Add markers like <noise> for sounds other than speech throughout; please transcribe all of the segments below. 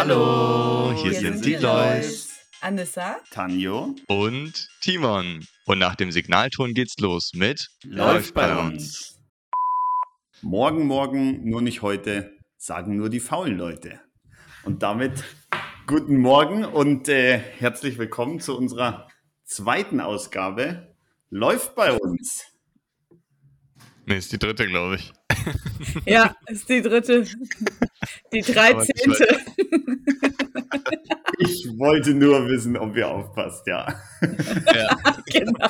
Hallo, hier, hier sind, sind die Lois. Anissa, Tanjo und Timon. Und nach dem Signalton geht's los mit Läuft bei uns. Morgen, morgen, nur nicht heute, sagen nur die faulen Leute. Und damit guten Morgen und äh, herzlich willkommen zu unserer zweiten Ausgabe. Läuft bei uns. Nee, ist die dritte, glaube ich. Ja, ist die dritte. Die dreizehnte. Ich wollte nur wissen, ob ihr aufpasst, ja. Ja, <laughs> genau.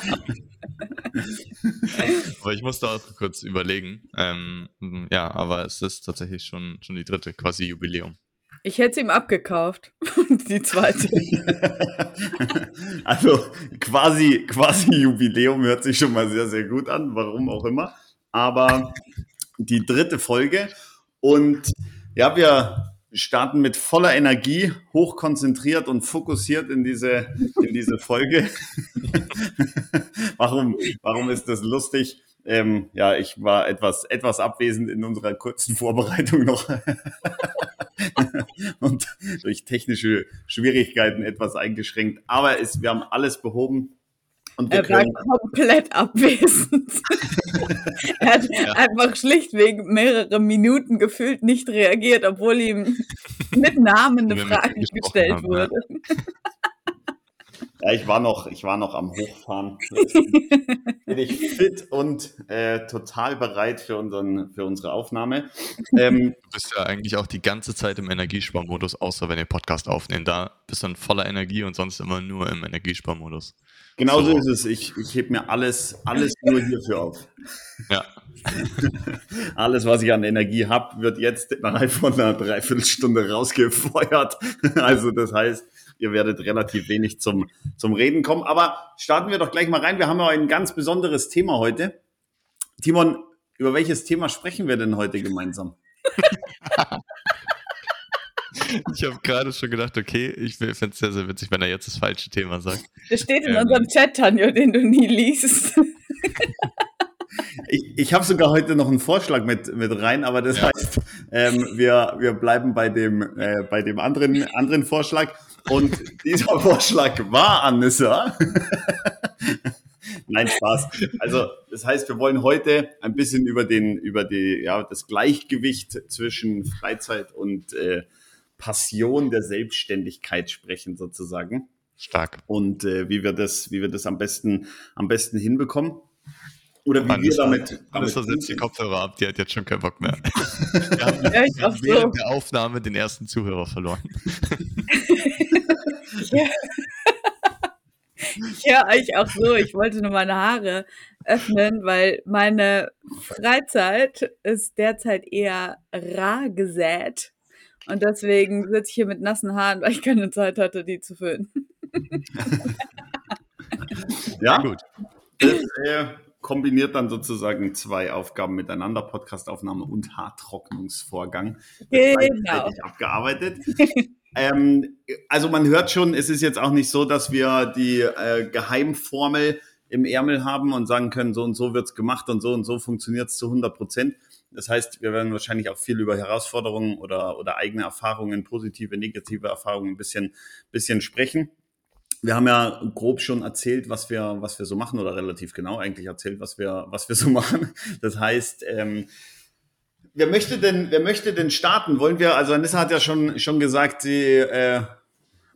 aber ich musste auch kurz überlegen. Ähm, ja, aber es ist tatsächlich schon, schon die dritte, quasi Jubiläum. Ich hätte es ihm abgekauft. <laughs> die zweite. <laughs> also quasi, quasi Jubiläum hört sich schon mal sehr, sehr gut an, warum auch immer aber die dritte Folge. Und ja, wir starten mit voller Energie, hochkonzentriert und fokussiert in diese, in diese Folge. <laughs> warum, warum ist das lustig? Ähm, ja, ich war etwas, etwas abwesend in unserer kurzen Vorbereitung noch <laughs> und durch technische Schwierigkeiten etwas eingeschränkt. Aber es, wir haben alles behoben. Und er war komplett <laughs> abwesend. <laughs> er hat ja. einfach schlichtweg mehrere Minuten gefühlt nicht reagiert, obwohl ihm mit Namen eine Frage gestellt haben, wurde. Ja. Ja, ich war noch, ich war noch am Hochfahren. <laughs> bin ich fit und äh, total bereit für, unseren, für unsere Aufnahme. Ähm, du bist ja eigentlich auch die ganze Zeit im Energiesparmodus, außer wenn ihr Podcast aufnehmt. Da bist du dann voller Energie und sonst immer nur im Energiesparmodus. Genau so, ist es. Ich, ich hebe mir alles, alles nur hierfür auf. Ja. <laughs> alles, was ich an Energie habe, wird jetzt innerhalb von einer Dreiviertelstunde rausgefeuert. <laughs> Also das heißt, ihr werdet relativ wenig zum, zum Reden kommen. Aber starten wir doch gleich mal rein. Wir haben ja ein ganz besonderes Thema heute. Timon, über welches Thema sprechen wir denn heute gemeinsam? <laughs> Ich habe gerade schon gedacht, okay, ich finde es sehr, sehr witzig, wenn er jetzt das falsche Thema sagt. Das steht in ähm, unserem Chat, Tanjo, den du nie liest. Ich, ich habe sogar heute noch einen Vorschlag mit, mit rein, aber das ja. heißt, ähm, wir, wir bleiben bei dem, äh, bei dem anderen, anderen Vorschlag. Und dieser Vorschlag war, Anissa. <laughs> Nein, Spaß. Also, das heißt, wir wollen heute ein bisschen über den, über die, ja, das Gleichgewicht zwischen Freizeit und äh, Passion der Selbstständigkeit sprechen sozusagen. Stark. Und äh, wie wir das, wie wir das am besten, am besten hinbekommen. Oder wie Mann, wir damit. damit setzt die Kopfhörer ab, die hat jetzt schon keinen Bock mehr. <laughs> wir haben, ja, wir haben während so. der Aufnahme den ersten Zuhörer verloren. <laughs> ja. <laughs> ja, ich auch so. Ich wollte nur meine Haare öffnen, weil meine Freizeit ist derzeit eher rar gesät. Und deswegen sitze ich hier mit nassen Haaren, weil ich keine Zeit hatte, die zu föhnen. <laughs> ja, gut. Das äh, kombiniert dann sozusagen zwei Aufgaben miteinander, Podcastaufnahme und Haartrocknungsvorgang. Genau. abgearbeitet. <laughs> ähm, also man hört schon, es ist jetzt auch nicht so, dass wir die äh, Geheimformel im Ärmel haben und sagen können, so und so wird es gemacht und so und so funktioniert es zu 100 Prozent. Das heißt, wir werden wahrscheinlich auch viel über Herausforderungen oder, oder eigene Erfahrungen, positive, negative Erfahrungen ein bisschen, bisschen sprechen. Wir haben ja grob schon erzählt, was wir, was wir so machen oder relativ genau eigentlich erzählt, was wir, was wir so <laughs> machen. Das heißt, ähm, wer möchte denn, wer möchte denn starten? Wollen wir, also Anissa hat ja schon, schon gesagt, sie äh,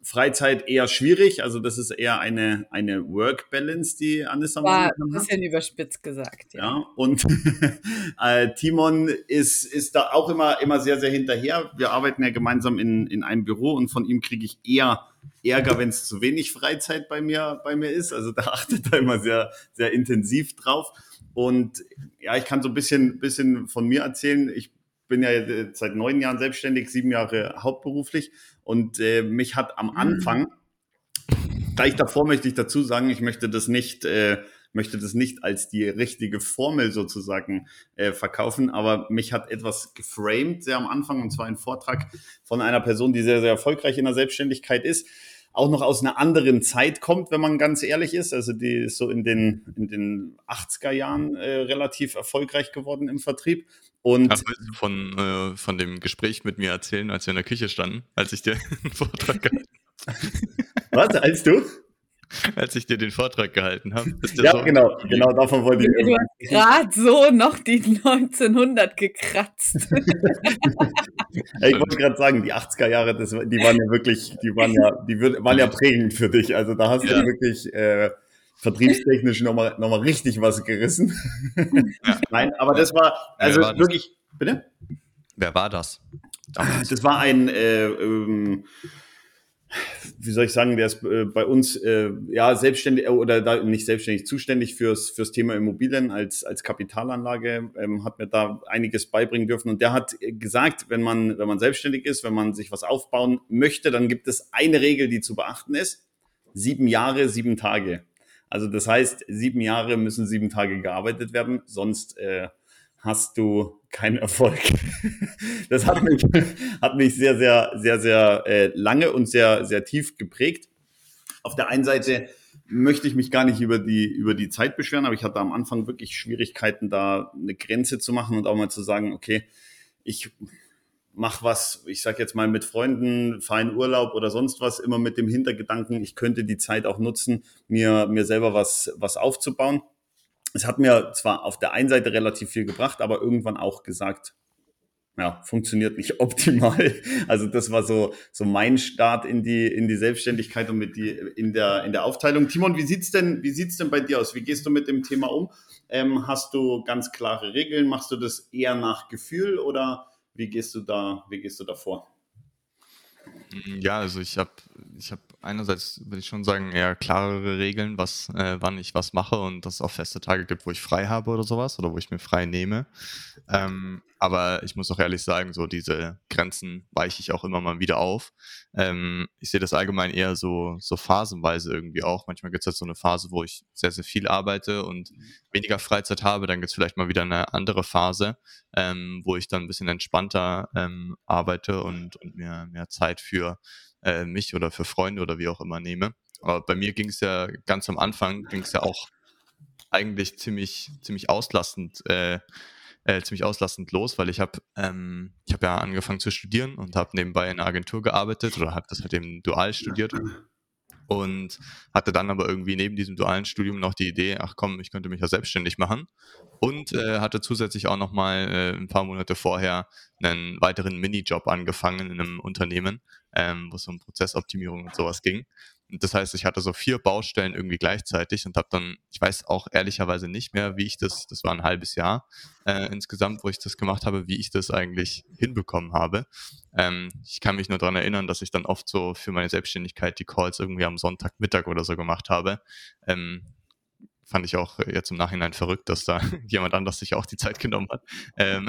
Freizeit eher schwierig. Also das ist eher eine, eine Work-Balance, die Anissa War ein bisschen hat. überspitzt gesagt, ja. ja und <laughs> äh, Timon ist, ist da auch immer, immer sehr, sehr hinterher. Wir arbeiten ja gemeinsam in, in einem Büro und von ihm kriege ich eher Ärger, wenn es zu wenig Freizeit bei mir, bei mir ist. Also da <laughs> achtet er immer sehr, sehr intensiv drauf. Und ja, ich kann so ein bisschen, bisschen von mir erzählen. Ich bin ja seit neun Jahren selbstständig, sieben Jahre hauptberuflich und äh, mich hat am Anfang, gleich davor möchte ich dazu sagen, ich möchte das nicht, äh, möchte das nicht als die richtige Formel sozusagen äh, verkaufen, aber mich hat etwas geframed sehr am Anfang und zwar ein Vortrag von einer Person, die sehr, sehr erfolgreich in der Selbstständigkeit ist. Auch noch aus einer anderen Zeit kommt, wenn man ganz ehrlich ist. Also die ist so in den, in den 80er Jahren äh, relativ erfolgreich geworden im Vertrieb. Und willst du von, äh, von dem Gespräch mit mir erzählen, als wir in der Küche standen, als ich dir <laughs> einen Vortrag gehalten habe? Was, als du? <laughs> als ich dir den Vortrag gehalten habe. Ja, so genau, genau davon wollte ich. Du hast gerade so noch die 1900 gekratzt. ich wollte gerade sagen, die 80er Jahre, das, die waren ja wirklich, die waren ja, die waren ja prägend für dich. Also da hast ja. du wirklich äh, vertriebstechnisch nochmal noch mal richtig was gerissen. Ja. Nein, aber das war, also war wirklich, das? bitte? Wer war das? Das war ein äh, ähm, wie soll ich sagen, der ist äh, bei uns äh, ja selbstständig äh, oder da nicht selbstständig zuständig fürs fürs Thema Immobilien als als Kapitalanlage ähm, hat mir da einiges beibringen dürfen und der hat gesagt, wenn man wenn man selbstständig ist, wenn man sich was aufbauen möchte, dann gibt es eine Regel, die zu beachten ist: sieben Jahre, sieben Tage. Also das heißt, sieben Jahre müssen sieben Tage gearbeitet werden, sonst äh, hast du keinen Erfolg. <laughs> Das hat mich, hat mich sehr, sehr, sehr, sehr äh, lange und sehr, sehr tief geprägt. Auf der einen Seite möchte ich mich gar nicht über die, über die Zeit beschweren, aber ich hatte am Anfang wirklich Schwierigkeiten, da eine Grenze zu machen und auch mal zu sagen, okay, ich mach was, ich sag jetzt mal mit Freunden, in Urlaub oder sonst was, immer mit dem Hintergedanken, ich könnte die Zeit auch nutzen, mir, mir selber was, was aufzubauen es hat mir zwar auf der einen Seite relativ viel gebracht, aber irgendwann auch gesagt, ja, funktioniert nicht <laughs> optimal. Also das war so, so mein Start in die, in die Selbstständigkeit und mit die, in der, in der Aufteilung. Timon, wie sieht's denn, denn bei dir aus? Wie gehst du mit dem Thema um? Ähm, hast du ganz klare Regeln? Machst du das eher nach Gefühl oder wie gehst du da, wie gehst du da vor? Ja, also ich habe ich habe einerseits, würde ich schon sagen, eher klarere Regeln, was, äh, wann ich was mache und dass es auch feste Tage gibt, wo ich frei habe oder sowas oder wo ich mir frei nehme. Ähm, aber ich muss auch ehrlich sagen, so diese Grenzen weiche ich auch immer mal wieder auf. Ähm, ich sehe das allgemein eher so, so phasenweise irgendwie auch. Manchmal gibt es halt so eine Phase, wo ich sehr, sehr viel arbeite und weniger Freizeit habe. Dann gibt es vielleicht mal wieder eine andere Phase, ähm, wo ich dann ein bisschen entspannter ähm, arbeite und, und mir mehr Zeit für äh, mich oder für Freunde oder wie auch immer nehme. Aber bei mir ging es ja ganz am Anfang, ging es ja auch eigentlich ziemlich, ziemlich auslastend, äh, äh, ziemlich auslastend los, weil ich habe ähm, ich habe ja angefangen zu studieren und habe nebenbei in einer Agentur gearbeitet oder habe das halt eben dual studiert und hatte dann aber irgendwie neben diesem dualen Studium noch die Idee, ach komm, ich könnte mich ja selbstständig machen und äh, hatte zusätzlich auch noch mal äh, ein paar Monate vorher einen weiteren Minijob angefangen in einem Unternehmen, ähm, wo es um Prozessoptimierung und sowas ging. Das heißt, ich hatte so vier Baustellen irgendwie gleichzeitig und habe dann, ich weiß auch ehrlicherweise nicht mehr, wie ich das, das war ein halbes Jahr äh, insgesamt, wo ich das gemacht habe, wie ich das eigentlich hinbekommen habe. Ähm, ich kann mich nur daran erinnern, dass ich dann oft so für meine Selbstständigkeit die Calls irgendwie am Sonntagmittag oder so gemacht habe. Ähm, fand ich auch jetzt im Nachhinein verrückt, dass da <laughs> jemand anders sich auch die Zeit genommen hat. Ähm,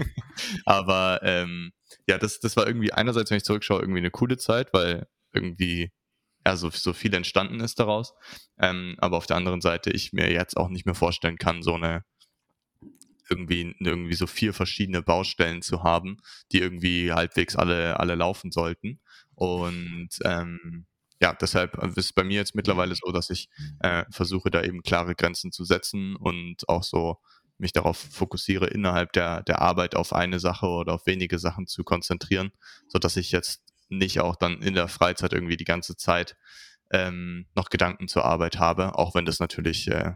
<laughs> aber ähm, ja, das, das war irgendwie einerseits, wenn ich zurückschaue, irgendwie eine coole Zeit, weil irgendwie ja, so, viel entstanden ist daraus. Ähm, aber auf der anderen Seite ich mir jetzt auch nicht mehr vorstellen kann, so eine irgendwie, irgendwie so vier verschiedene Baustellen zu haben, die irgendwie halbwegs alle, alle laufen sollten. Und ähm, ja, deshalb ist es bei mir jetzt mittlerweile so, dass ich äh, versuche, da eben klare Grenzen zu setzen und auch so mich darauf fokussiere, innerhalb der, der Arbeit auf eine Sache oder auf wenige Sachen zu konzentrieren, so dass ich jetzt nicht auch dann in der Freizeit irgendwie die ganze Zeit ähm, noch Gedanken zur Arbeit habe, auch wenn das natürlich äh,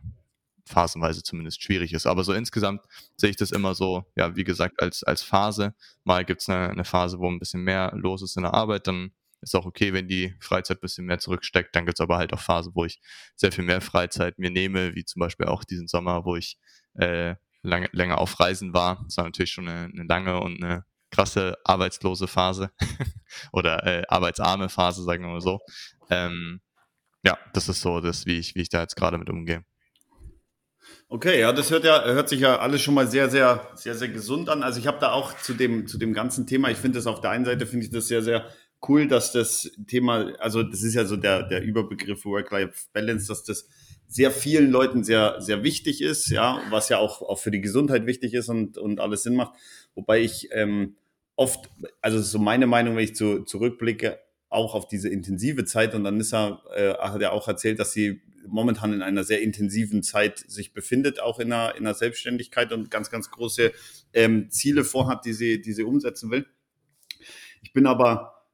phasenweise zumindest schwierig ist. Aber so insgesamt sehe ich das immer so, ja, wie gesagt, als, als Phase. Mal gibt es eine, eine Phase, wo ein bisschen mehr los ist in der Arbeit, dann ist auch okay, wenn die Freizeit ein bisschen mehr zurücksteckt. Dann gibt es aber halt auch Phasen, wo ich sehr viel mehr Freizeit mir nehme, wie zum Beispiel auch diesen Sommer, wo ich äh, lange, länger auf Reisen war. Das war natürlich schon eine, eine lange und eine krasse arbeitslose Phase <laughs> oder äh, arbeitsarme Phase, sagen wir mal so. Ähm, ja, das ist so das, wie ich, wie ich da jetzt gerade mit umgehe. Okay, ja, das hört ja, hört sich ja alles schon mal sehr, sehr, sehr, sehr gesund an. Also ich habe da auch zu dem, zu dem ganzen Thema, ich finde das auf der einen Seite, finde ich das sehr, sehr cool, dass das Thema, also das ist ja so der, der Überbegriff Work-Life-Balance, dass das sehr vielen Leuten sehr, sehr wichtig ist, ja, was ja auch, auch für die Gesundheit wichtig ist und, und alles Sinn macht. Wobei ich ähm, oft, also so meine Meinung, wenn ich zu, zurückblicke, auch auf diese intensive Zeit und er, äh, hat er auch erzählt, dass sie momentan in einer sehr intensiven Zeit sich befindet, auch in einer, in einer Selbstständigkeit und ganz, ganz große ähm, Ziele vorhat, die sie, die sie umsetzen will. Ich bin aber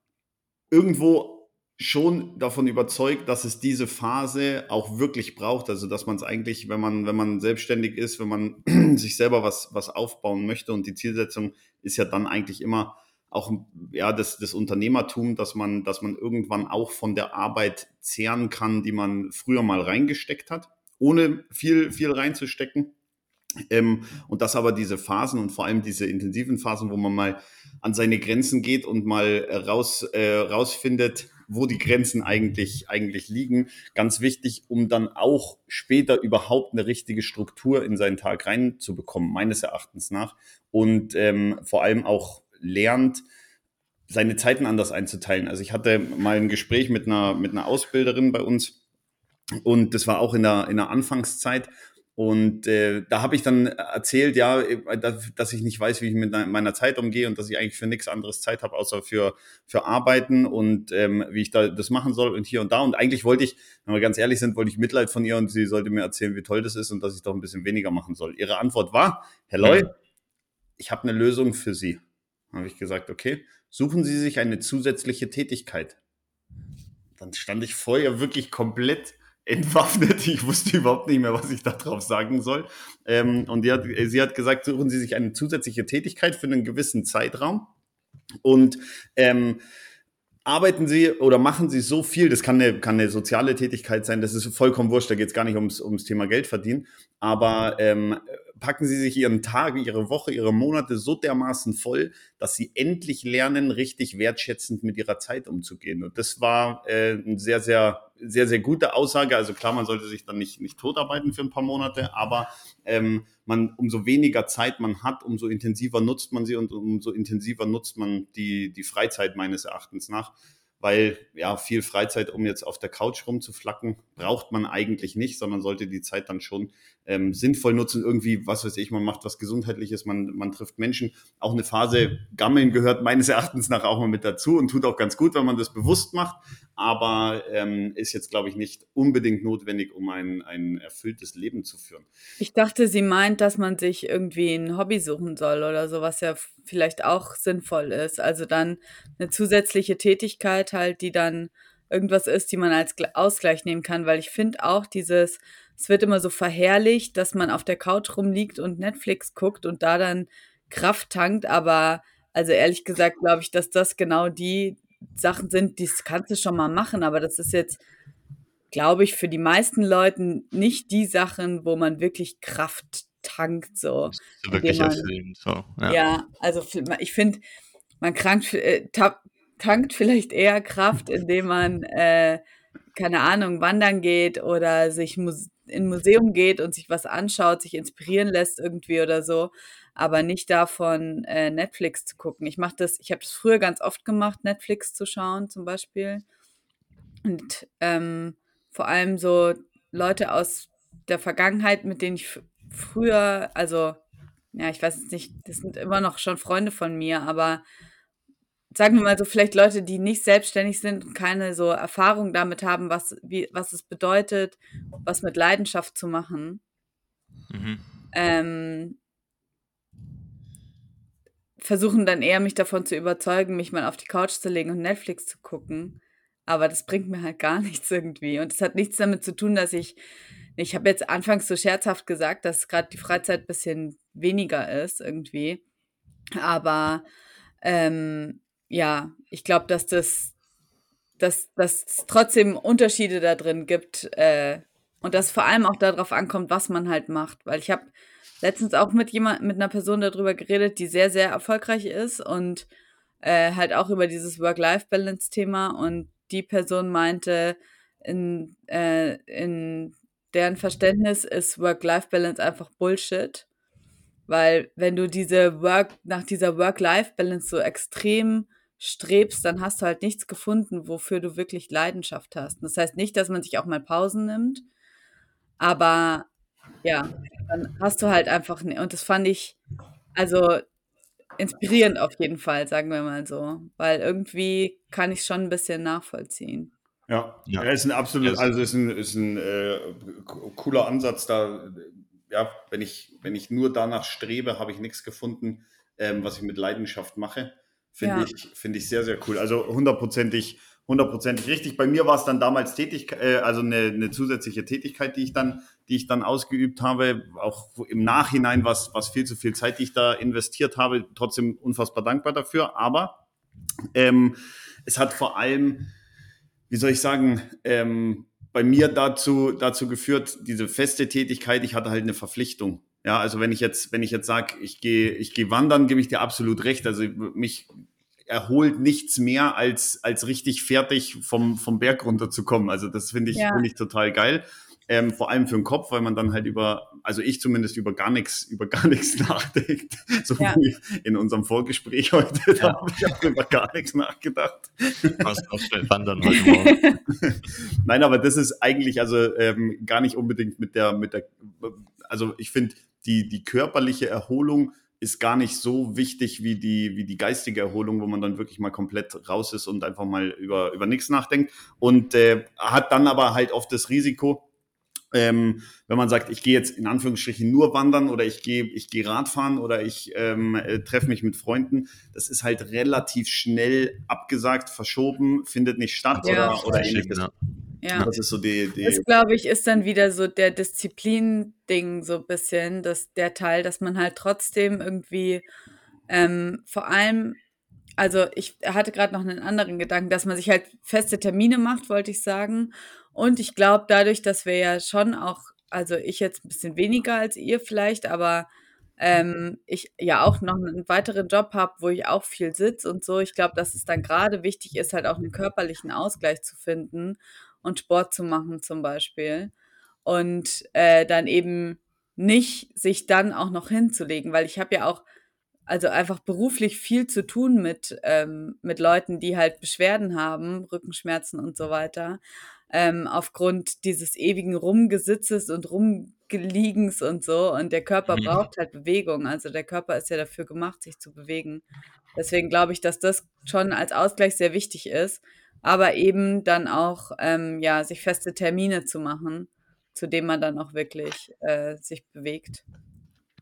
irgendwo schon davon überzeugt, dass es diese Phase auch wirklich braucht. Also, dass man es eigentlich, wenn man, wenn man selbstständig ist, wenn man <clears throat> sich selber was, was aufbauen möchte und die Zielsetzung ist ja dann eigentlich immer, auch ja, das, das Unternehmertum, dass man, dass man irgendwann auch von der Arbeit zehren kann, die man früher mal reingesteckt hat, ohne viel, viel reinzustecken. Ähm, und dass aber diese Phasen und vor allem diese intensiven Phasen, wo man mal an seine Grenzen geht und mal raus, äh, rausfindet, wo die Grenzen eigentlich, eigentlich liegen, ganz wichtig, um dann auch später überhaupt eine richtige Struktur in seinen Tag reinzubekommen, meines Erachtens nach. Und ähm, vor allem auch lernt, seine Zeiten anders einzuteilen. Also ich hatte mal ein Gespräch mit einer, mit einer Ausbilderin bei uns und das war auch in der, in der Anfangszeit. Und äh, da habe ich dann erzählt, ja, dass ich nicht weiß, wie ich mit meiner Zeit umgehe und dass ich eigentlich für nichts anderes Zeit habe, außer für, für Arbeiten und ähm, wie ich da das machen soll und hier und da. Und eigentlich wollte ich, wenn wir ganz ehrlich sind, wollte ich Mitleid von ihr und sie sollte mir erzählen, wie toll das ist und dass ich doch ein bisschen weniger machen soll. Ihre Antwort war, Herr Loy, ich habe eine Lösung für Sie habe ich gesagt, okay, suchen Sie sich eine zusätzliche Tätigkeit. Dann stand ich vorher wirklich komplett entwaffnet. <laughs> Ich wusste überhaupt nicht mehr, was ich darauf sagen soll. Ähm, und hat, sie hat gesagt, suchen Sie sich eine zusätzliche Tätigkeit für einen gewissen Zeitraum. Und ähm, arbeiten Sie oder machen Sie so viel, das kann eine, kann eine soziale Tätigkeit sein, das ist vollkommen wurscht, da geht es gar nicht ums, ums Thema Geld verdienen, aber ähm, packen Sie sich Ihren Tag, Ihre Woche, Ihre Monate so dermaßen voll, dass Sie endlich lernen, richtig wertschätzend mit Ihrer Zeit umzugehen. Und das war äh, eine sehr, sehr, sehr, sehr gute Aussage. Also klar, man sollte sich dann nicht, nicht totarbeiten für ein paar Monate, aber ähm, man, umso weniger Zeit man hat, umso intensiver nutzt man sie und umso intensiver nutzt man die, die Freizeit meines Erachtens nach weil ja viel Freizeit, um jetzt auf der Couch rumzuflacken, braucht man eigentlich nicht, sondern sollte die Zeit dann schon ähm, sinnvoll nutzen. Irgendwie, was weiß ich, man macht was Gesundheitliches, man, man trifft Menschen. Auch eine Phase Gammeln gehört meines Erachtens nach auch mal mit dazu und tut auch ganz gut, wenn man das bewusst macht, aber ähm, ist jetzt, glaube ich, nicht unbedingt notwendig, um ein, ein erfülltes Leben zu führen. Ich dachte, sie meint, dass man sich irgendwie ein Hobby suchen soll oder so, was ja vielleicht auch sinnvoll ist. Also dann eine zusätzliche Tätigkeit halt, die dann irgendwas ist, die man als Ausgleich nehmen kann, weil ich finde auch dieses, es wird immer so verherrlicht, dass man auf der Couch rumliegt und Netflix guckt und da dann Kraft tankt, aber also ehrlich gesagt glaube ich, dass das genau die Sachen sind, die kannst du schon mal machen, aber das ist jetzt, glaube ich, für die meisten Leuten nicht die Sachen, wo man wirklich Kraft tankt, so. Wirklich man, erfüllend, so. Ja. ja, also ich finde, man krankt, äh, tankt vielleicht eher Kraft, <laughs> indem man, äh, keine Ahnung, wandern geht oder sich in ein Museum geht und sich was anschaut, sich inspirieren lässt irgendwie oder so, aber nicht davon, äh, Netflix zu gucken. Ich mache das, ich habe das früher ganz oft gemacht, Netflix zu schauen zum Beispiel. Und ähm, vor allem so Leute aus der Vergangenheit, mit denen ich früher, also, ja, ich weiß jetzt nicht, das sind immer noch schon Freunde von mir, aber sagen wir mal so, vielleicht Leute, die nicht selbstständig sind und keine so Erfahrung damit haben, was, wie, was es bedeutet, was mit Leidenschaft zu machen. Mhm. Ähm, versuchen dann eher mich davon zu überzeugen, mich mal auf die Couch zu legen und Netflix zu gucken. Aber das bringt mir halt gar <laughs> nichts irgendwie. Und es hat nichts damit zu tun, dass ich ich habe jetzt anfangs so scherzhaft gesagt, dass gerade die Freizeit ein bisschen weniger ist irgendwie. Aber ähm, ja, ich glaube, dass das dass, dass es trotzdem Unterschiede da drin gibt äh, und dass vor allem auch darauf ankommt, was man halt macht. Weil ich habe letztens auch mit jemand, mit einer Person darüber geredet, die sehr, sehr erfolgreich ist und äh, halt auch über dieses Work-Life-Balance-Thema und die Person meinte, in, äh, in deren Verständnis ist Work-Life-Balance einfach Bullshit. Weil wenn du diese Work, nach dieser Work-Life-Balance so extrem strebst, dann hast du halt nichts gefunden, wofür du wirklich Leidenschaft hast. Das heißt nicht, dass man sich auch mal Pausen nimmt, aber ja, dann hast du halt einfach, und das fand ich, also inspirierend auf jeden Fall, sagen wir mal so. Weil irgendwie kann ich schon ein bisschen nachvollziehen. Ja, ja. ja ist ein absolut, also ist ein, ist ein äh, cooler Ansatz da. Ja, wenn ich, wenn ich nur danach strebe, habe ich nichts gefunden, ähm, was ich mit Leidenschaft mache. Finde ja. ich, finde ich sehr, sehr cool. Also hundertprozentig hundertprozentig richtig. Bei mir war es dann damals tätig, äh, also eine, eine, zusätzliche Tätigkeit, die ich dann, die ich dann ausgeübt habe. Auch im Nachhinein was, was viel zu viel Zeit, die ich da investiert habe. Trotzdem unfassbar dankbar dafür. Aber ähm, es hat vor allem, wie soll ich sagen, ähm, bei mir dazu, dazu geführt, diese feste Tätigkeit, ich hatte halt eine Verpflichtung. Ja, also wenn ich jetzt, wenn ich jetzt sage, ich gehe, ich gehe wandern, gebe ich dir absolut recht. Also mich erholt nichts mehr, als, als richtig fertig vom, vom Berg runterzukommen. Also das finde ich, ja. finde ich total geil. Ähm, vor allem für den Kopf, weil man dann halt über, also ich zumindest über gar nichts, über gar nichts <laughs> nachdenkt. So ja. wie in unserem Vorgespräch heute, ja. da habe ich auch über gar nichts nachgedacht. Was wandern heute Morgen. <laughs> Nein, aber das ist eigentlich also ähm, gar nicht unbedingt mit der, mit der, also ich finde die, die körperliche Erholung ist gar nicht so wichtig wie die, wie die geistige Erholung, wo man dann wirklich mal komplett raus ist und einfach mal über, über nichts nachdenkt. Und äh, hat dann aber halt oft das Risiko, ähm, wenn man sagt, ich gehe jetzt in Anführungsstrichen nur wandern oder ich gehe ich gehe Radfahren oder ich ähm, äh, treffe mich mit Freunden, das ist halt relativ schnell abgesagt, verschoben, findet nicht statt ja, oder, oder ähnliches. Ja. Ja. Das ist so die, die Das, glaube ich, ist dann wieder so der Disziplin-Ding so ein bisschen, dass der Teil, dass man halt trotzdem irgendwie ähm, vor allem, also ich hatte gerade noch einen anderen Gedanken, dass man sich halt feste Termine macht, wollte ich sagen. Und ich glaube, dadurch, dass wir ja schon auch, also ich jetzt ein bisschen weniger als ihr vielleicht, aber ähm, ich ja auch noch einen weiteren Job habe, wo ich auch viel sitze und so. Ich glaube, dass es dann gerade wichtig ist, halt auch einen körperlichen Ausgleich zu finden und Sport zu machen zum Beispiel. Und äh, dann eben nicht sich dann auch noch hinzulegen, weil ich habe ja auch also einfach beruflich viel zu tun mit, ähm, mit Leuten, die halt Beschwerden haben, Rückenschmerzen und so weiter, ähm, aufgrund dieses ewigen Rumgesitzes und Rumgeliegens und so. Und der Körper mhm. braucht halt Bewegung. Also der Körper ist ja dafür gemacht, sich zu bewegen. Deswegen glaube ich, dass das schon als Ausgleich sehr wichtig ist aber eben dann auch ähm, ja sich feste Termine zu machen, zu denen man dann auch wirklich äh, sich bewegt.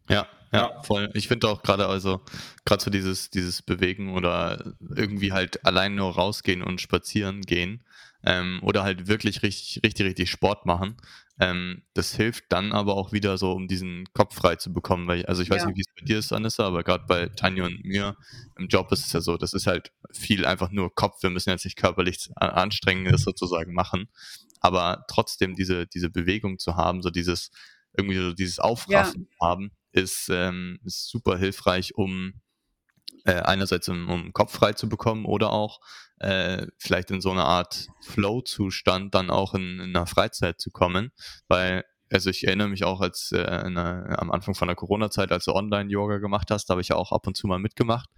Ja, ja, voll. Ich finde auch gerade also gerade so dieses dieses Bewegen oder irgendwie halt allein nur rausgehen und spazieren gehen ähm, oder halt wirklich richtig richtig richtig Sport machen. Ähm, das hilft dann aber auch wieder so, um diesen Kopf frei zu bekommen. Weil, also ich weiß ja. nicht, wie es bei dir ist, Anissa, aber gerade bei Tanja und mir im Job ist es ja so, das ist halt viel einfach nur Kopf. Wir müssen jetzt nicht körperlich anstrengendes sozusagen machen. Aber trotzdem diese, diese Bewegung zu haben, so dieses, irgendwie so dieses Aufraffen ja. haben, ist, ähm, ist super hilfreich, um äh, einerseits um, um Kopf frei zu bekommen oder auch äh, vielleicht in so eine Art Flow-Zustand dann auch in, in einer Freizeit zu kommen, weil also ich erinnere mich auch, als äh, einer, am Anfang von der Corona-Zeit, als du Online-Yoga gemacht hast, da habe ich ja auch ab und zu mal mitgemacht.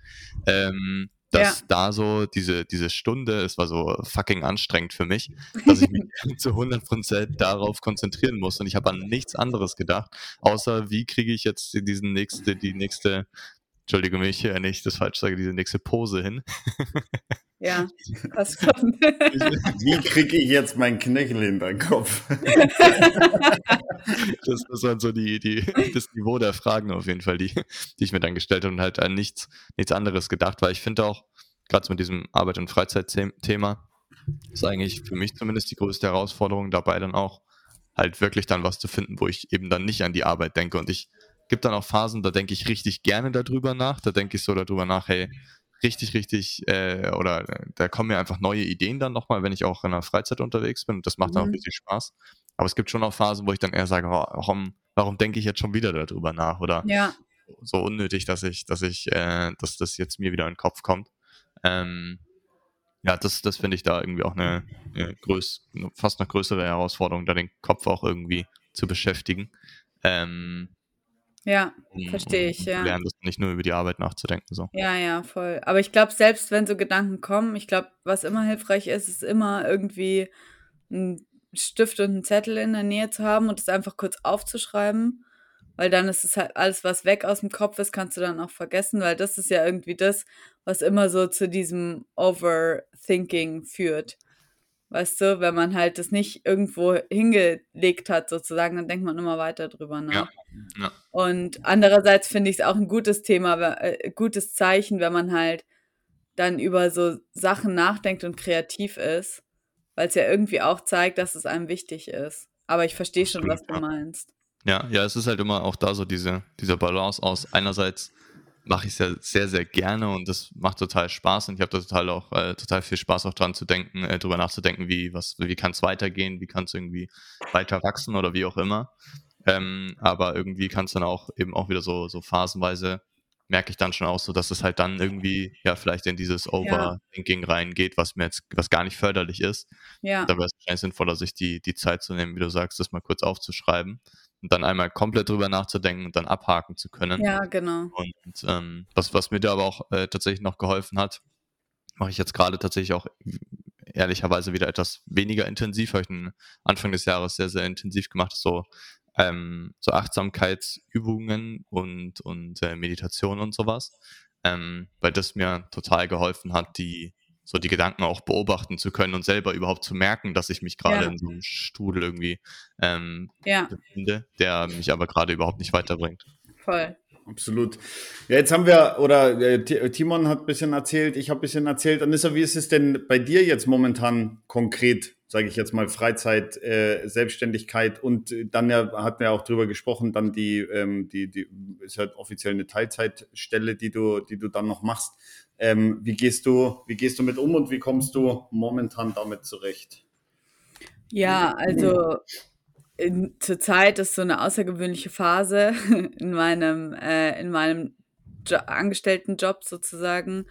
Ähm, dass ja. da so diese, diese Stunde, es war so fucking anstrengend für mich, dass ich mich <laughs> zu 100% darauf konzentrieren muss und ich habe an nichts anderes gedacht, außer wie kriege ich jetzt diesen nächste, die nächste Entschuldige mich, wenn ich das falsch sage, diese nächste Pose hin. <laughs> Ja, <laughs> passt schon. <laughs> Wie kriege ich jetzt meinen Knöchel in deinen Kopf? das, das waren so die, die, das Niveau der Fragen auf jeden Fall, die, die ich mir dann gestellt habe und halt an nichts, nichts anderes gedacht, weil ich finde auch, gerade mit diesem Arbeit- und Freizeit-Thema, ist eigentlich für mich zumindest die größte Herausforderung dabei dann auch, halt wirklich dann was zu finden, wo ich eben dann nicht an die Arbeit denke und ich gibt dann auch Phasen, da denke ich richtig gerne darüber nach. Da denke ich so darüber nach, hey, richtig, richtig, äh, oder äh, da kommen mir einfach neue Ideen dann nochmal, wenn ich auch in der Freizeit unterwegs bin. Und das macht dann mhm. auch richtig Spaß. Aber es gibt schon auch Phasen, wo ich dann eher sage, oh, warum, warum denke ich jetzt schon wieder darüber nach? Oder ja. so unnötig, dass ich, dass ich, äh, dass das jetzt mir wieder in den Kopf kommt. Ähm, ja, das, das finde ich da irgendwie auch eine, eine größ, fast eine größere Herausforderung, da den Kopf auch irgendwie zu beschäftigen. Ähm, ja, verstehe ich, ja. Lernen, das nicht nur über die Arbeit nachzudenken. So. Ja, ja, voll. Aber ich glaube, selbst wenn so Gedanken kommen, ich glaube, was immer hilfreich ist, ist immer irgendwie ein Stift und einen Zettel in der Nähe zu haben und es einfach kurz aufzuschreiben. weil dann ist es halt alles, was weg aus dem Kopf ist, kannst du dann auch vergessen, weil das ist ja irgendwie das, was immer so zu diesem Overthinking führt. Weißt du, wenn man halt das nicht irgendwo hingelegt hat, sozusagen, dann denkt man immer weiter drüber nach. Ja. ja. Und andererseits finde ich es auch ein gutes Thema, äh, gutes Zeichen, wenn man halt dann über so Sachen nachdenkt und kreativ ist, weil es ja irgendwie auch zeigt, dass es einem wichtig ist. Aber ich verstehe schon, was du meinst. Ja, ja, es ist halt immer auch da so diese, diese Balance aus einerseits mache ich es ja sehr, sehr gerne und das macht total Spaß und ich habe da total auch äh, total viel Spaß auch dran zu denken, äh, drüber nachzudenken, wie was, wie kann es weitergehen, wie kann es irgendwie weiter wachsen oder wie auch immer. Ähm, aber irgendwie kann es dann auch eben auch wieder so, so phasenweise merke ich dann schon auch so, dass es halt dann irgendwie ja vielleicht in dieses Overthinking ja. reingeht, was mir jetzt, was gar nicht förderlich ist. Ja. Da wäre es wahrscheinlich sinnvoller, sich die, die Zeit zu nehmen, wie du sagst, das mal kurz aufzuschreiben und dann einmal komplett drüber nachzudenken und dann abhaken zu können. Ja, genau. Und ähm, was, was mir da aber auch äh, tatsächlich noch geholfen hat, mache ich jetzt gerade tatsächlich auch ehrlicherweise wieder etwas weniger intensiv, habe ich den Anfang des Jahres sehr, sehr intensiv gemacht, so ähm, so Achtsamkeitsübungen und, und äh, Meditation und sowas, ähm, weil das mir total geholfen hat, die so die Gedanken auch beobachten zu können und selber überhaupt zu merken, dass ich mich gerade ja. in so einem Strudel irgendwie ähm, ja. befinde, der mich aber gerade überhaupt nicht weiterbringt. Voll. Absolut. Ja, jetzt haben wir, oder äh, Timon hat ein bisschen erzählt, ich habe ein bisschen erzählt. Anissa, wie ist es denn bei dir jetzt momentan konkret, sage ich jetzt mal, Freizeit, äh, Selbstständigkeit und dann ja, hatten wir auch drüber gesprochen, dann die, ähm, die, die ist halt offiziell eine Teilzeitstelle, die du, die du dann noch machst. Ähm, wie, gehst du, wie gehst du mit um und wie kommst du momentan damit zurecht? Ja, also zurzeit ist so eine außergewöhnliche Phase <laughs> in meinem, äh, in meinem jo Angestelltenjob sozusagen,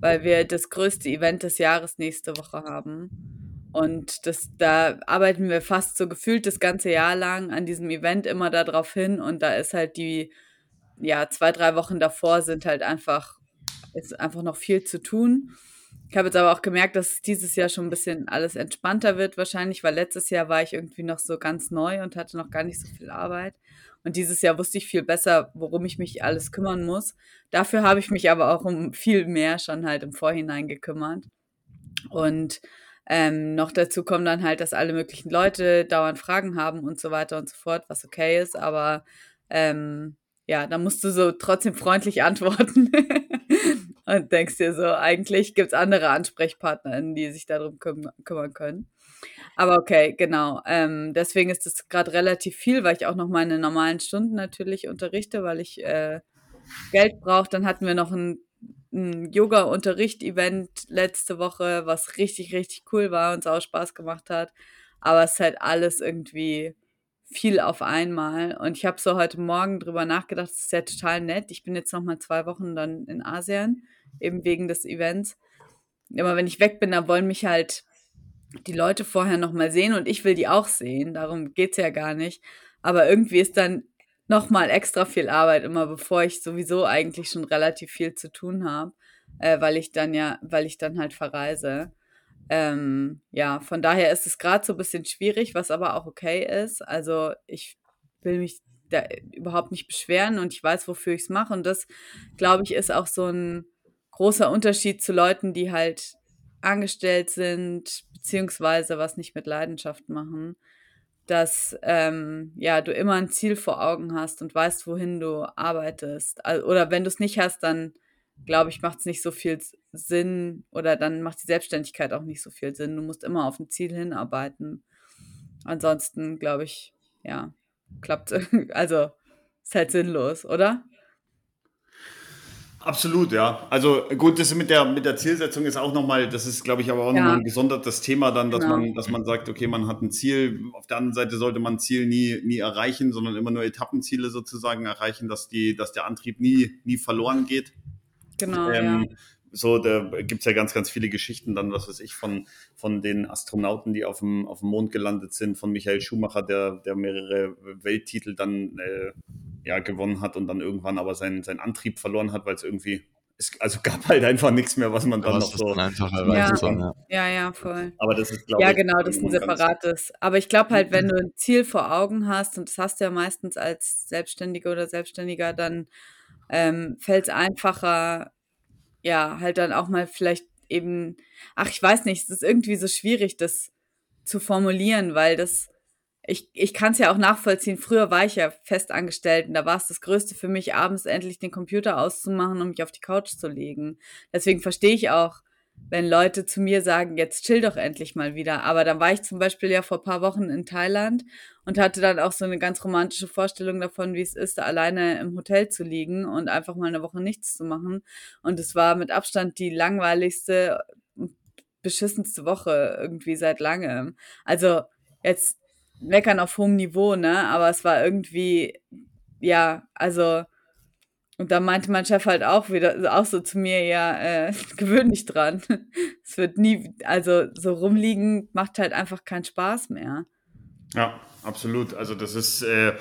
weil wir das größte Event des Jahres nächste Woche haben. Und das, da arbeiten wir fast so gefühlt das ganze Jahr lang an diesem Event immer darauf hin. Und da ist halt die, ja, zwei, drei Wochen davor sind halt einfach ist einfach noch viel zu tun. Ich habe jetzt aber auch gemerkt, dass dieses Jahr schon ein bisschen alles entspannter wird wahrscheinlich, weil letztes Jahr war ich irgendwie noch so ganz neu und hatte noch gar nicht so viel Arbeit. Und dieses Jahr wusste ich viel besser, worum ich mich alles kümmern muss. Dafür habe ich mich aber auch um viel mehr schon halt im Vorhinein gekümmert. Und ähm, noch dazu kommt dann halt, dass alle möglichen Leute dauernd Fragen haben und so weiter und so fort, was okay ist, aber ähm, ja, da musst du so trotzdem freundlich <laughs> antworten <laughs> und denkst dir so, eigentlich gibt es andere AnsprechpartnerInnen, die sich darum küm kümmern können. Aber okay, genau. Ähm, deswegen ist es gerade relativ viel, weil ich auch noch meine normalen Stunden natürlich unterrichte, weil ich äh, Geld brauche. Dann hatten wir noch ein, ein Yoga-Unterricht-Event letzte Woche, was richtig, richtig cool war und es auch Spaß gemacht hat. Aber es ist halt alles irgendwie viel auf einmal. Und ich habe so heute Morgen drüber nachgedacht, das ist ja total nett. Ich bin jetzt noch mal zwei Wochen dann in Asien, eben wegen des Events. Immer wenn ich weg bin, dann wollen mich halt die Leute vorher noch mal sehen und ich will die auch sehen. Darum geht es ja gar nicht. Aber irgendwie ist dann noch mal extra viel Arbeit immer, bevor ich sowieso eigentlich schon relativ viel zu tun habe, äh, weil ich dann ja, weil ich dann halt verreise. Ähm, ja, von daher ist es gerade so ein bisschen schwierig, was aber auch okay ist. Also ich will mich da überhaupt nicht beschweren und ich weiß, wofür ich es mache. Und das, glaube ich, ist auch so ein großer Unterschied zu Leuten, die halt angestellt sind, beziehungsweise was nicht mit Leidenschaft machen, dass ähm, ja, du immer ein Ziel vor Augen hast und weißt, wohin du arbeitest. Oder wenn du es nicht hast, dann glaube ich, macht es nicht so viel Sinn oder dann macht die Selbstständigkeit auch nicht so viel Sinn. Du musst immer auf ein Ziel hinarbeiten. Ansonsten, glaube ich, ja, klappt. <laughs> Also ist halt sinnlos, oder? Absolut, ja. Also gut, das mit der, mit der Zielsetzung ist auch nochmal, das ist, glaube ich, aber auch ja. nochmal ein gesondertes Thema dann, dass genau. man, dass man sagt, okay, man hat ein Ziel. Auf der anderen Seite sollte man ein Ziel nie, nie erreichen, sondern immer nur Etappenziele sozusagen erreichen, dass die, dass der Antrieb nie, nie verloren geht. Genau. Ähm, ja. So, da gibt es ja ganz, ganz viele Geschichten dann, was weiß ich, von, von den Astronauten, die auf dem, auf dem Mond gelandet sind, von Michael Schumacher, der, der mehrere Welttitel dann äh, ja, gewonnen hat und dann irgendwann aber seinen, seinen Antrieb verloren hat, weil es irgendwie es also gab halt einfach nichts mehr, was man dann noch so dann Ja. soll. Ja. Ja, ja, voll. Aber das ist, glaube Ja, ich, genau, das ist ein separates. Aber ich glaube halt, wenn du ein Ziel vor Augen hast, und das hast du ja meistens als Selbstständige oder Selbstständiger, dann ähm, fällt es einfacher, ja, halt dann auch mal vielleicht eben, ach, ich weiß nicht, es ist irgendwie so schwierig, das zu formulieren, weil das, ich, ich kann es ja auch nachvollziehen. Früher war ich ja fest angestellt und da war es das Größte für mich, abends endlich den Computer auszumachen und mich auf die Couch zu legen. Deswegen verstehe ich auch, wenn Leute zu mir sagen, jetzt chill doch endlich mal wieder. Aber dann war ich zum Beispiel ja vor paar Wochen in Thailand und hatte dann auch so eine ganz romantische Vorstellung davon, wie es ist, alleine im Hotel zu liegen und einfach mal eine Woche nichts zu machen. Und es war mit Abstand die langweiligste, beschissenste Woche irgendwie seit langem. Also jetzt meckern auf hohem Niveau, ne? Aber es war irgendwie, ja, also und da meinte mein Chef halt auch wieder, auch so zu mir, ja, äh, <laughs> gewöhn dich dran. Es wird nie, also so rumliegen macht halt einfach keinen Spaß mehr. Ja, absolut. Also das ist, äh,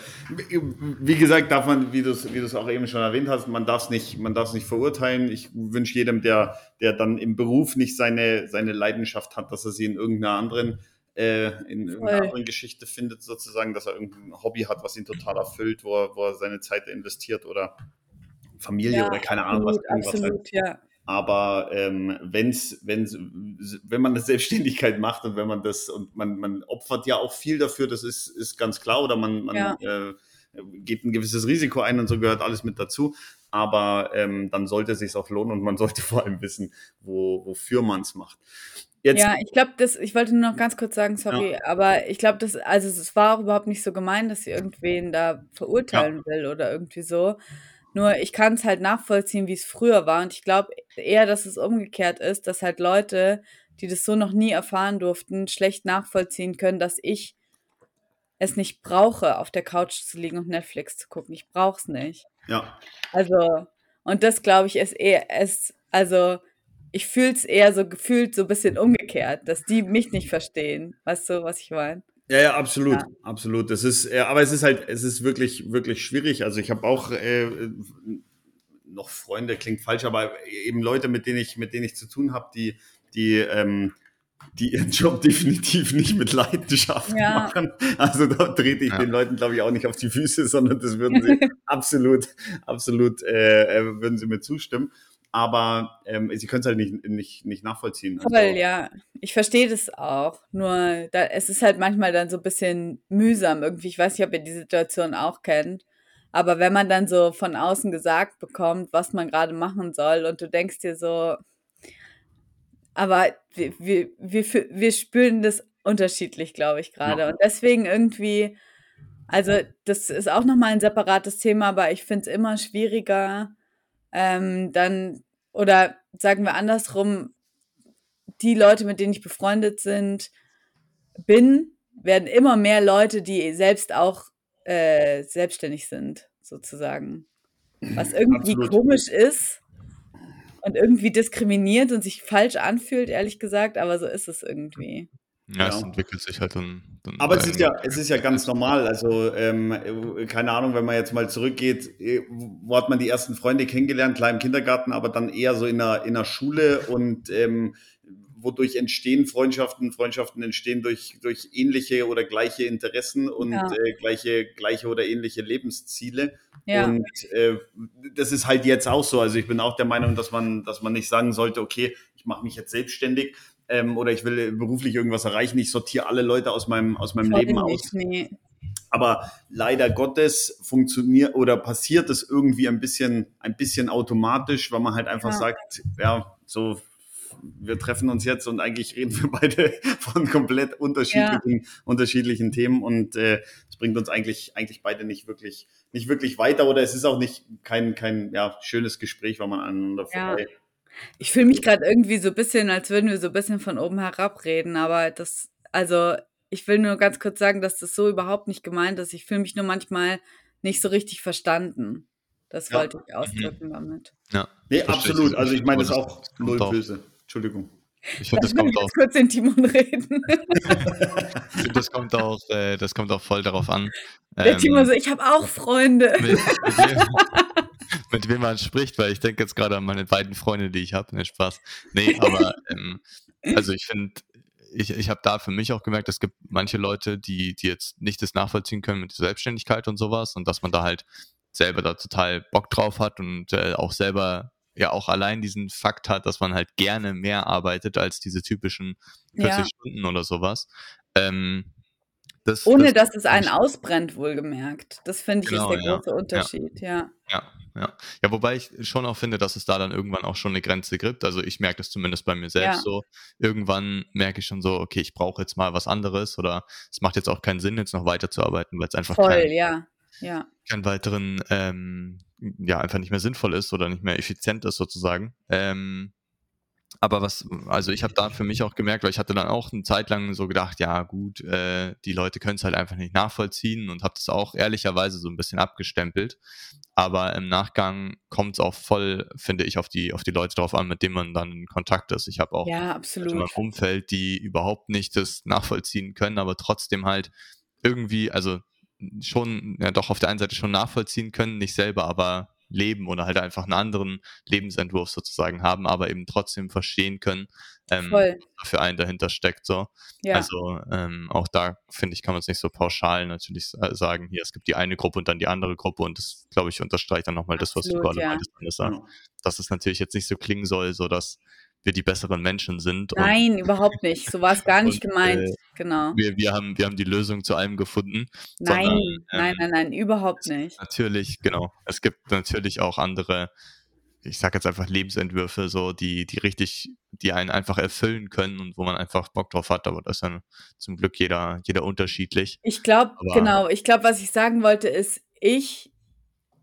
wie gesagt, darf man, wie du es wie du's auch eben schon erwähnt hast, man darf es nicht, man nicht verurteilen. Ich wünsche jedem, der, der dann im Beruf nicht seine, seine Leidenschaft hat, dass er sie in irgendeiner anderen, äh, in irgendeiner anderen Geschichte findet, sozusagen, dass er irgendein Hobby hat, was ihn total erfüllt, wo er, wo er seine Zeit investiert oder Familie oder keine Ahnung, was absolut, halt. absolut, ja. Aber ähm, wenn's, wenn's, wenn man eine <laughs> Selbstständigkeit macht und wenn man das und man, man opfert ja auch viel dafür, das ist, ist ganz klar, oder man, man Ja. äh, geht ein gewisses Risiko ein und so gehört alles mit dazu. Aber ähm, dann sollte es sich auch lohnen und man <laughs> sollte vor allem wissen, wo, wofür man es macht. Jetzt, Ja, ich glaube, das, ich wollte nur noch ganz kurz sagen, sorry, aber ich glaube, das, also es war auch überhaupt nicht so gemein, dass sie irgendwen da verurteilen will oder irgendwie so. Nur ich kann es halt nachvollziehen, wie es früher war. Und ich glaube eher, dass es umgekehrt ist, dass halt Leute, die das so noch nie erfahren durften, schlecht nachvollziehen können, dass ich es nicht brauche, auf der Couch zu liegen und Netflix zu gucken. Ich brauche es nicht. ja, Also, und das glaube ich ist eher, ist, also, ich fühle es eher so gefühlt so ein bisschen umgekehrt, dass die mich nicht verstehen. Weißt du, was ich meine? Ja, ja, absolut, Ja. absolut. Das ist, äh, aber es ist halt, es ist wirklich, wirklich schwierig. Also ich habe auch äh, noch Freunde, klingt falsch, aber eben Leute, mit denen ich, mit denen ich zu tun habe, die, die, ähm, die ihren <laughs> Job definitiv nicht mit Leidenschaft Ja. machen. Also da trete ich Ja. den Leuten, glaube ich, auch nicht auf die Füße, sondern das würden sie <laughs> absolut, absolut, äh, äh, würden sie mir zustimmen. Aber ähm, sie können es halt nicht, nicht, nicht nachvollziehen. Also, Voll, ja. Ich verstehe das auch. Nur, da, es ist halt manchmal dann so ein bisschen mühsam irgendwie. Ich weiß nicht, ob ihr die Situation auch kennt. Aber wenn man dann so von außen gesagt bekommt, was man gerade machen soll und du denkst dir so, aber wir, wir, wir, wir spüren das unterschiedlich, glaube ich, gerade. Ja. Und deswegen irgendwie, also das ist auch nochmal ein separates Thema, aber ich finde es immer schwieriger, ähm, dann, oder sagen wir andersrum, die Leute, mit denen ich befreundet sind, bin, werden immer mehr Leute, die selbst auch äh, selbstständig sind, sozusagen. Was <laughs> irgendwie Absolut. komisch ist und irgendwie diskriminiert und sich falsch anfühlt, ehrlich gesagt, aber so ist es irgendwie. Ja, es Ja. entwickelt sich halt dann. dann Aber es ist ja, es ist ja ganz normal. Also, ähm, äh, keine Ahnung, wenn man jetzt mal zurückgeht, äh, wo hat man die ersten Freunde kennengelernt? Klar im Kindergarten, aber dann eher so in der, in der Schule und ähm, wodurch entstehen Freundschaften? Freundschaften entstehen durch, durch ähnliche oder gleiche Interessen und Ja. äh, gleiche, gleiche oder ähnliche Lebensziele. Ja, Und äh, das ist halt jetzt auch so. Also ich bin auch der Meinung, dass man, dass man nicht sagen sollte, okay, ich mache mich jetzt selbstständig ähm, oder ich will beruflich irgendwas erreichen. Ich sortiere alle Leute aus meinem, aus meinem voll Leben nicht, aus. nee. Aber leider Gottes funktioniert oder passiert es irgendwie ein bisschen, ein bisschen automatisch, weil man halt einfach Ja. sagt, ja, so, wir treffen uns jetzt und eigentlich reden wir beide <laughs> von komplett unterschiedlichen, unterschiedlichen Themen und äh, es bringt uns eigentlich, eigentlich beide nicht wirklich, nicht wirklich weiter oder es ist auch nicht kein, kein ja, schönes Gespräch, weil man aneinander Ja. Ich fühle mich gerade irgendwie so ein bisschen, als würden wir so ein bisschen von oben herab reden, aber das, also ich will nur ganz kurz sagen, dass das so überhaupt nicht gemeint ist. Ich fühle mich nur manchmal nicht so richtig verstanden. Das Ja. wollte ich ausdrücken damit. Ja, Nee, absolut. Also ich meine das Das auch null böse. Entschuldigung. Ich finde, das kommt auch. kurz den Timon <laughs> reden. das kommt auch, äh, das kommt auch voll darauf an. Der ähm, Timon so, ich habe auch Freunde. Mit, mit, wem, <laughs> mit, wem, man spricht, weil ich denke jetzt gerade an meine beiden Freunde, die ich habe. Ne, Spaß. Nee, aber <laughs> ähm, also ich finde, ich, ich habe da für mich auch gemerkt, es gibt manche Leute, die, die jetzt nicht das nachvollziehen können mit der Selbstständigkeit und sowas und dass man da halt selber da total Bock drauf hat und äh, auch selber ja auch allein diesen Fakt hat, dass man halt gerne mehr arbeitet als diese typischen 40 ja. Stunden oder sowas. Ähm, das, Ohne das, dass es einen ausbrennt, wohlgemerkt. Das finde ich genau, ist der ja. große Unterschied, ja. ja. Ja, ja. wobei ich schon auch finde, dass es da dann irgendwann auch schon eine Grenze gibt. Also ich merke das zumindest bei mir selbst ja. so. Irgendwann merke ich schon so, okay, ich brauche jetzt mal was anderes oder es macht jetzt auch keinen Sinn, jetzt noch weiterzuarbeiten, weil es einfach Voll, kein, ja. Ja. keinen weiteren, ähm, ja, einfach nicht mehr sinnvoll ist oder nicht mehr effizient ist sozusagen. Ähm, aber was, also ich habe da für mich auch gemerkt, weil ich hatte dann auch eine Zeit lang so gedacht, ja gut, äh, die Leute können es halt einfach nicht nachvollziehen und habe das auch ehrlicherweise so ein bisschen abgestempelt. Aber im Nachgang kommt es auch voll, finde ich, auf die, auf die Leute drauf an, mit denen man dann in Kontakt ist. Ich habe auch ja, in meinem Umfeld, die überhaupt nicht das nachvollziehen können, aber trotzdem halt irgendwie, also schon, ja doch auf der einen Seite schon nachvollziehen können, nicht selber, aber leben oder halt einfach einen anderen Lebensentwurf sozusagen haben, aber eben trotzdem verstehen können, ähm, was für einen dahinter steckt. So. Ja. Also ähm, auch da finde ich, kann man es nicht so pauschal natürlich sagen, hier, es gibt die eine Gruppe und dann die andere Gruppe und das, glaube ich, unterstreicht dann nochmal das, was du gerade ja. meintest, Vanessa, dass es natürlich jetzt nicht so klingen soll, so dass wir die besseren Menschen sind. Nein, überhaupt nicht. So war es gar nicht und, gemeint. Äh, genau. Wir, wir, haben, wir haben die Lösung zu allem gefunden. Nein, sondern, ähm, nein, nein, nein, überhaupt nicht. Natürlich, genau. Es gibt natürlich auch andere, ich sag jetzt einfach Lebensentwürfe, so, die, die richtig, die einen einfach erfüllen können und wo man einfach Bock drauf hat, aber das ist dann zum Glück jeder, jeder unterschiedlich. Ich glaube, genau, ich glaube, was ich sagen wollte, ist, ich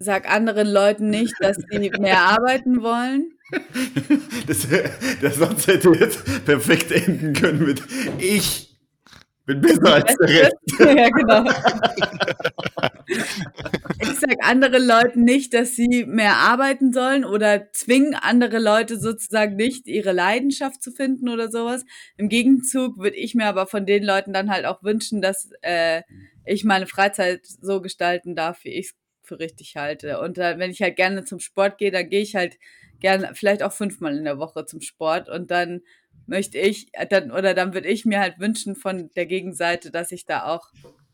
sag anderen Leuten nicht, dass sie mehr <laughs> arbeiten wollen Das, der Satz hätte jetzt perfekt enden können mit Ich bin besser als der Rest. <laughs> Ja, genau. Ich sage anderen Leuten nicht, dass sie mehr arbeiten sollen oder zwingen andere Leute sozusagen nicht, ihre Leidenschaft zu finden oder sowas. Im Gegenzug würde ich mir aber von den Leuten dann halt auch wünschen, dass äh, ich meine Freizeit so gestalten darf, wie ich es für richtig halte. Und äh, wenn ich halt gerne zum Sport gehe, dann gehe ich halt gerne, vielleicht auch fünfmal in der Woche zum Sport und dann möchte ich, dann, oder dann würde ich mir halt wünschen von der Gegenseite, dass ich da auch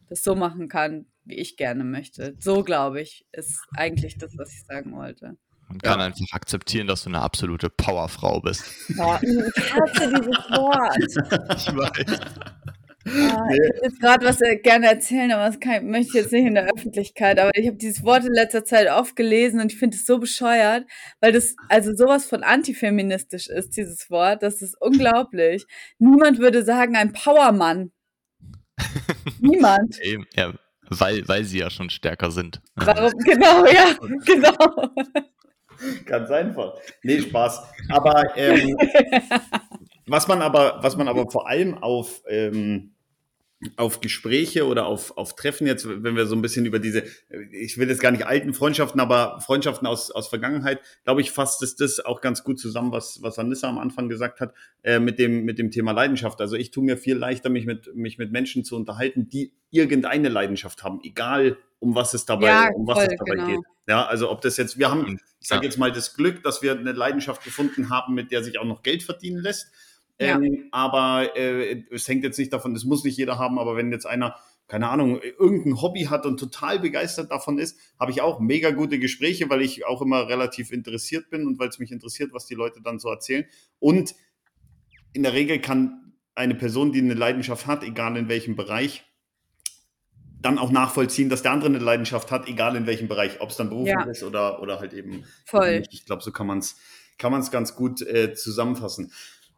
das so machen kann, wie ich gerne möchte. So, glaube ich, ist eigentlich das, was ich sagen wollte. Man kann ja. einfach akzeptieren, dass du eine absolute Powerfrau bist. Ja, ich hasse dieses Wort. <laughs> Ich weiß. Ah, ich würde jetzt gerade was äh, gerne erzählen, aber das kann, möchte ich jetzt nicht in der Öffentlichkeit. Aber ich habe dieses Wort in letzter Zeit oft gelesen und ich finde es so bescheuert, weil das also sowas von antifeministisch ist, dieses Wort. Das ist unglaublich. Niemand würde sagen, ein Powermann. <laughs> Niemand. Eben, ja, weil, weil sie ja schon stärker sind. Warum? Genau, ja, <laughs> genau. Ganz einfach. Nee, Spaß. Aber ähm, <laughs> was man aber, was man aber vor allem auf ähm, auf Gespräche oder auf, auf Treffen jetzt, wenn wir so ein bisschen über diese, ich will jetzt gar nicht alten Freundschaften, aber Freundschaften aus, aus Vergangenheit, glaube ich, fasst es das auch ganz gut zusammen, was, was Anissa am Anfang gesagt hat, äh, mit, dem, mit dem Thema Leidenschaft. Also ich tue mir viel leichter, mich mit, mich mit Menschen zu unterhalten, die irgendeine Leidenschaft haben, egal um was es dabei, ja, um was voll, es dabei genau. geht. Ja, also ob das jetzt, wir haben, ich sage jetzt mal das Glück, dass wir eine Leidenschaft gefunden haben, mit der sich auch noch Geld verdienen lässt. Ja. Ähm, aber äh, es hängt jetzt nicht davon, das muss nicht jeder haben, aber wenn jetzt einer, keine Ahnung, irgendein Hobby hat und total begeistert davon ist, habe ich auch mega gute Gespräche, weil ich auch immer relativ interessiert bin und weil es mich interessiert, was die Leute dann so erzählen. Und in der Regel kann eine Person, die eine Leidenschaft hat, egal in welchem Bereich, dann auch nachvollziehen, dass der andere eine Leidenschaft hat, egal in welchem Bereich, ob es dann beruflich ja. ist oder, oder halt eben. Voll. Ich glaube, so kann man es kann man's ganz gut äh, zusammenfassen.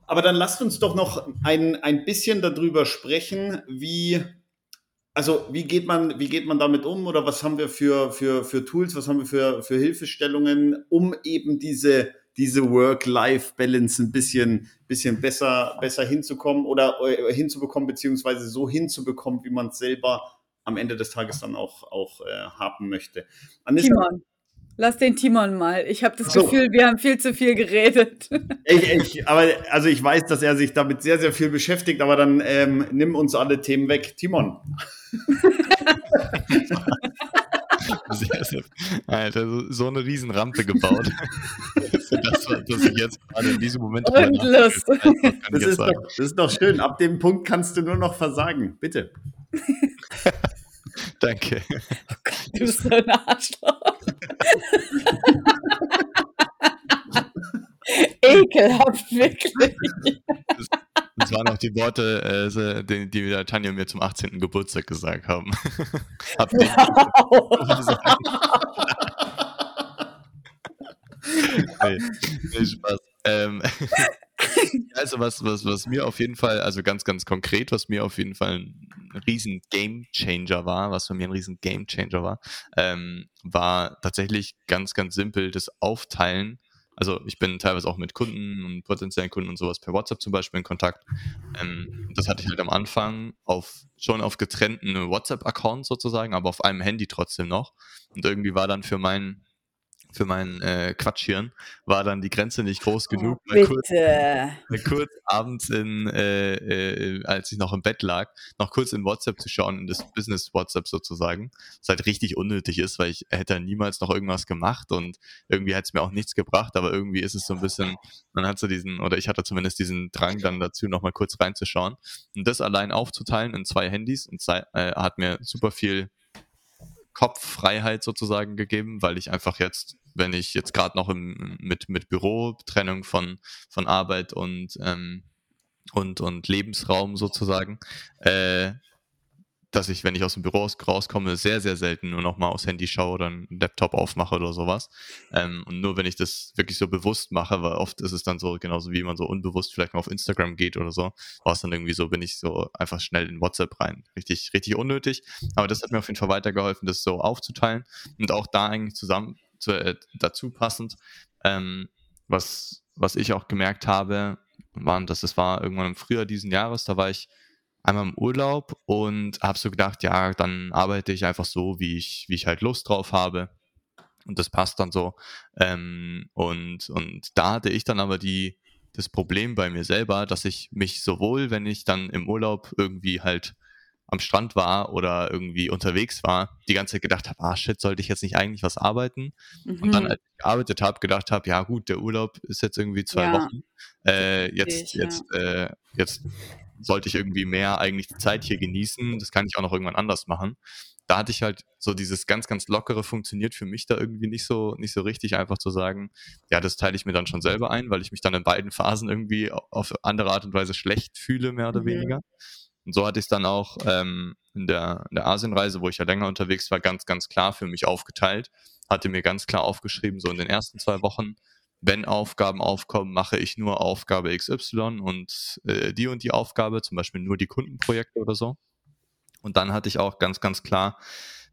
Aber dann lasst uns doch noch ein, ein bisschen darüber sprechen, wie, also wie geht man, wie geht man damit um oder was haben wir für, für, für Tools, was haben wir für, für Hilfestellungen, um eben diese, diese Work-Life-Balance ein bisschen, bisschen besser, besser hinzukommen oder äh, hinzubekommen, beziehungsweise so hinzubekommen, wie man es selber am Ende des Tages dann auch, auch äh, haben möchte. Anissa. Lass den Timon mal. Ich habe das so. Gefühl, wir haben viel zu viel geredet. <laughs> Ich, ich, aber also ich weiß, dass er sich damit sehr, sehr viel beschäftigt, aber dann ähm, nimm uns alle Themen weg. Timon. <laughs> sehr, sehr, Alter, so, eine Riesenrampe gebaut. <laughs> das, was ich jetzt gerade in diesem Moment. Und Lust. Das ist, doch, das ist doch schön. Ab dem Punkt kannst du nur noch versagen. Bitte. Danke. Oh Gott, du bist so ein Arschloch. <laughs> Ekelhaft, wirklich. Das, das, waren auch die Worte, äh, die, die Tanja mir zum 18. Geburtstag gesagt haben. <laughs> Ihr wow. <laughs> nee, nee, Spaß. Ähm, <laughs> also was, was, was mir auf jeden Fall, also ganz, ganz konkret, was mir auf jeden Fall ein riesen Game Changer war, was für mir ein riesen Game Changer war, ähm, war tatsächlich ganz, ganz simpel das Aufteilen. Also ich bin teilweise auch mit Kunden und potenziellen Kunden und sowas per WhatsApp zum Beispiel in Kontakt. Ähm, das hatte ich halt am Anfang auf schon auf getrennten WhatsApp-Accounts sozusagen, aber auf einem Handy trotzdem noch. Und irgendwie war dann für meinen für mein äh, Quatschhirn war dann die Grenze nicht groß oh, genug. Oh, kurz, kurz, abends, in, äh, äh, als ich noch im Bett lag, noch kurz in WhatsApp zu schauen, in das Business WhatsApp sozusagen, was halt richtig unnötig ist, weil ich hätte niemals noch irgendwas gemacht und irgendwie hat es mir auch nichts gebracht, aber irgendwie ist es so ein bisschen, man hat so diesen, oder ich hatte zumindest diesen Drang dann dazu, noch mal kurz reinzuschauen und das allein aufzuteilen in zwei Handys und äh, hat mir super viel Kopffreiheit sozusagen gegeben, weil ich einfach jetzt, wenn ich jetzt gerade noch im, mit, mit Büro, Trennung von, von Arbeit und, ähm, und, und Lebensraum sozusagen, äh, dass ich, wenn ich aus dem Büro rauskomme, sehr, sehr selten nur noch mal aufs Handy schaue oder einen Laptop aufmache oder sowas. Ähm, und nur wenn ich das wirklich so bewusst mache, weil oft ist es dann so, genauso wie man so unbewusst vielleicht mal auf Instagram geht oder so, war es dann irgendwie so, bin ich so einfach schnell in WhatsApp rein. Richtig, richtig unnötig. Aber das hat mir auf jeden Fall weitergeholfen, das so aufzuteilen und auch da eigentlich zusammen zu, äh, dazu passend, ähm, was, was ich auch gemerkt habe, waren, dass es war irgendwann im Frühjahr diesen Jahres, da war ich einmal im Urlaub und habe so gedacht, ja, dann arbeite ich einfach so, wie ich, wie ich halt Lust drauf habe. Und das passt dann so. Ähm, und, und da hatte ich dann aber die, das Problem bei mir selber, dass ich mich sowohl, wenn ich dann im Urlaub irgendwie halt am Strand war oder irgendwie unterwegs war, die ganze Zeit gedacht habe, ah shit, sollte ich jetzt nicht eigentlich was arbeiten? Mhm. Und dann, mhm. als ich gearbeitet habe, gedacht habe, ja gut, der Urlaub ist jetzt irgendwie zwei ja. Wochen. Äh, jetzt, ich, jetzt, ja. äh, jetzt sollte ich irgendwie mehr eigentlich die Zeit hier genießen. Das kann ich auch noch irgendwann anders machen. Da hatte ich halt so dieses ganz, ganz lockere funktioniert für mich da irgendwie nicht so, nicht so richtig, einfach zu sagen, ja, das teile ich mir dann schon selber ein, weil ich mich dann in beiden Phasen irgendwie auf andere Art und Weise schlecht fühle, mehr oder mhm. weniger. Und so hatte ich es dann auch ähm, in, der, in der Asienreise, wo ich ja länger unterwegs war, ganz, ganz klar für mich aufgeteilt. Hatte mir ganz klar aufgeschrieben, so in den ersten zwei Wochen, wenn Aufgaben aufkommen, mache ich nur Aufgabe XY und äh, die und die Aufgabe, zum Beispiel nur die Kundenprojekte oder so. Und dann hatte ich auch ganz, ganz klar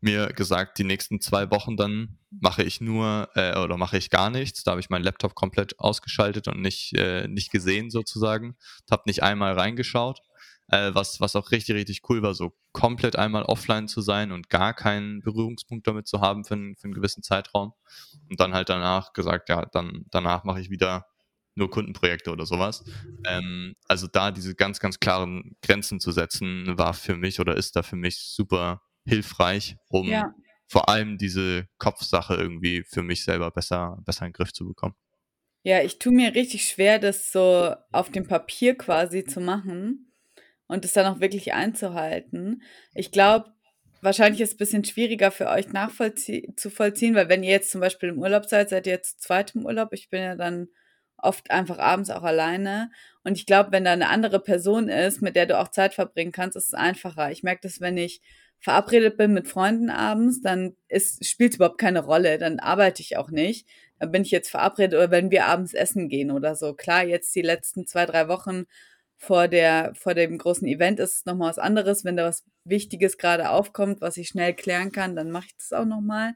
mir gesagt, die nächsten zwei Wochen dann mache ich nur äh, oder mache ich gar nichts. Da habe ich meinen Laptop komplett ausgeschaltet und nicht, äh, nicht gesehen sozusagen. Habe nicht einmal reingeschaut äh, was, was auch richtig, richtig cool war, so komplett einmal offline zu sein und gar keinen Berührungspunkt damit zu haben für, einen, für einen gewissen Zeitraum. Und dann halt danach gesagt, ja, dann danach mache ich wieder nur Kundenprojekte oder sowas. Ähm, also da diese ganz, ganz klaren Grenzen zu setzen, war für mich oder ist da für mich super hilfreich, um ja. vor allem diese Kopfsache irgendwie für mich selber besser, besser in den Griff zu bekommen. Ja, ich tue mir richtig schwer, das so auf dem Papier quasi zu machen und es dann auch wirklich einzuhalten. Ich glaube, wahrscheinlich ist es ein bisschen schwieriger für euch nachzuvollziehen, weil wenn ihr jetzt zum Beispiel im Urlaub seid, seid ihr jetzt zu zweit im Urlaub. Ich bin ja dann oft einfach abends auch alleine. Und ich glaube, wenn da eine andere Person ist, mit der du auch Zeit verbringen kannst, ist es einfacher. Ich merke das, wenn ich verabredet bin mit Freunden abends, dann spielt es überhaupt keine Rolle. Dann arbeite ich auch nicht. Dann bin ich jetzt verabredet oder wenn wir abends essen gehen oder so. Klar, jetzt die letzten zwei, drei Wochen vor, der, vor dem großen Event ist es nochmal was anderes. Wenn da was Wichtiges gerade aufkommt, was ich schnell klären kann, dann mache ich das auch nochmal.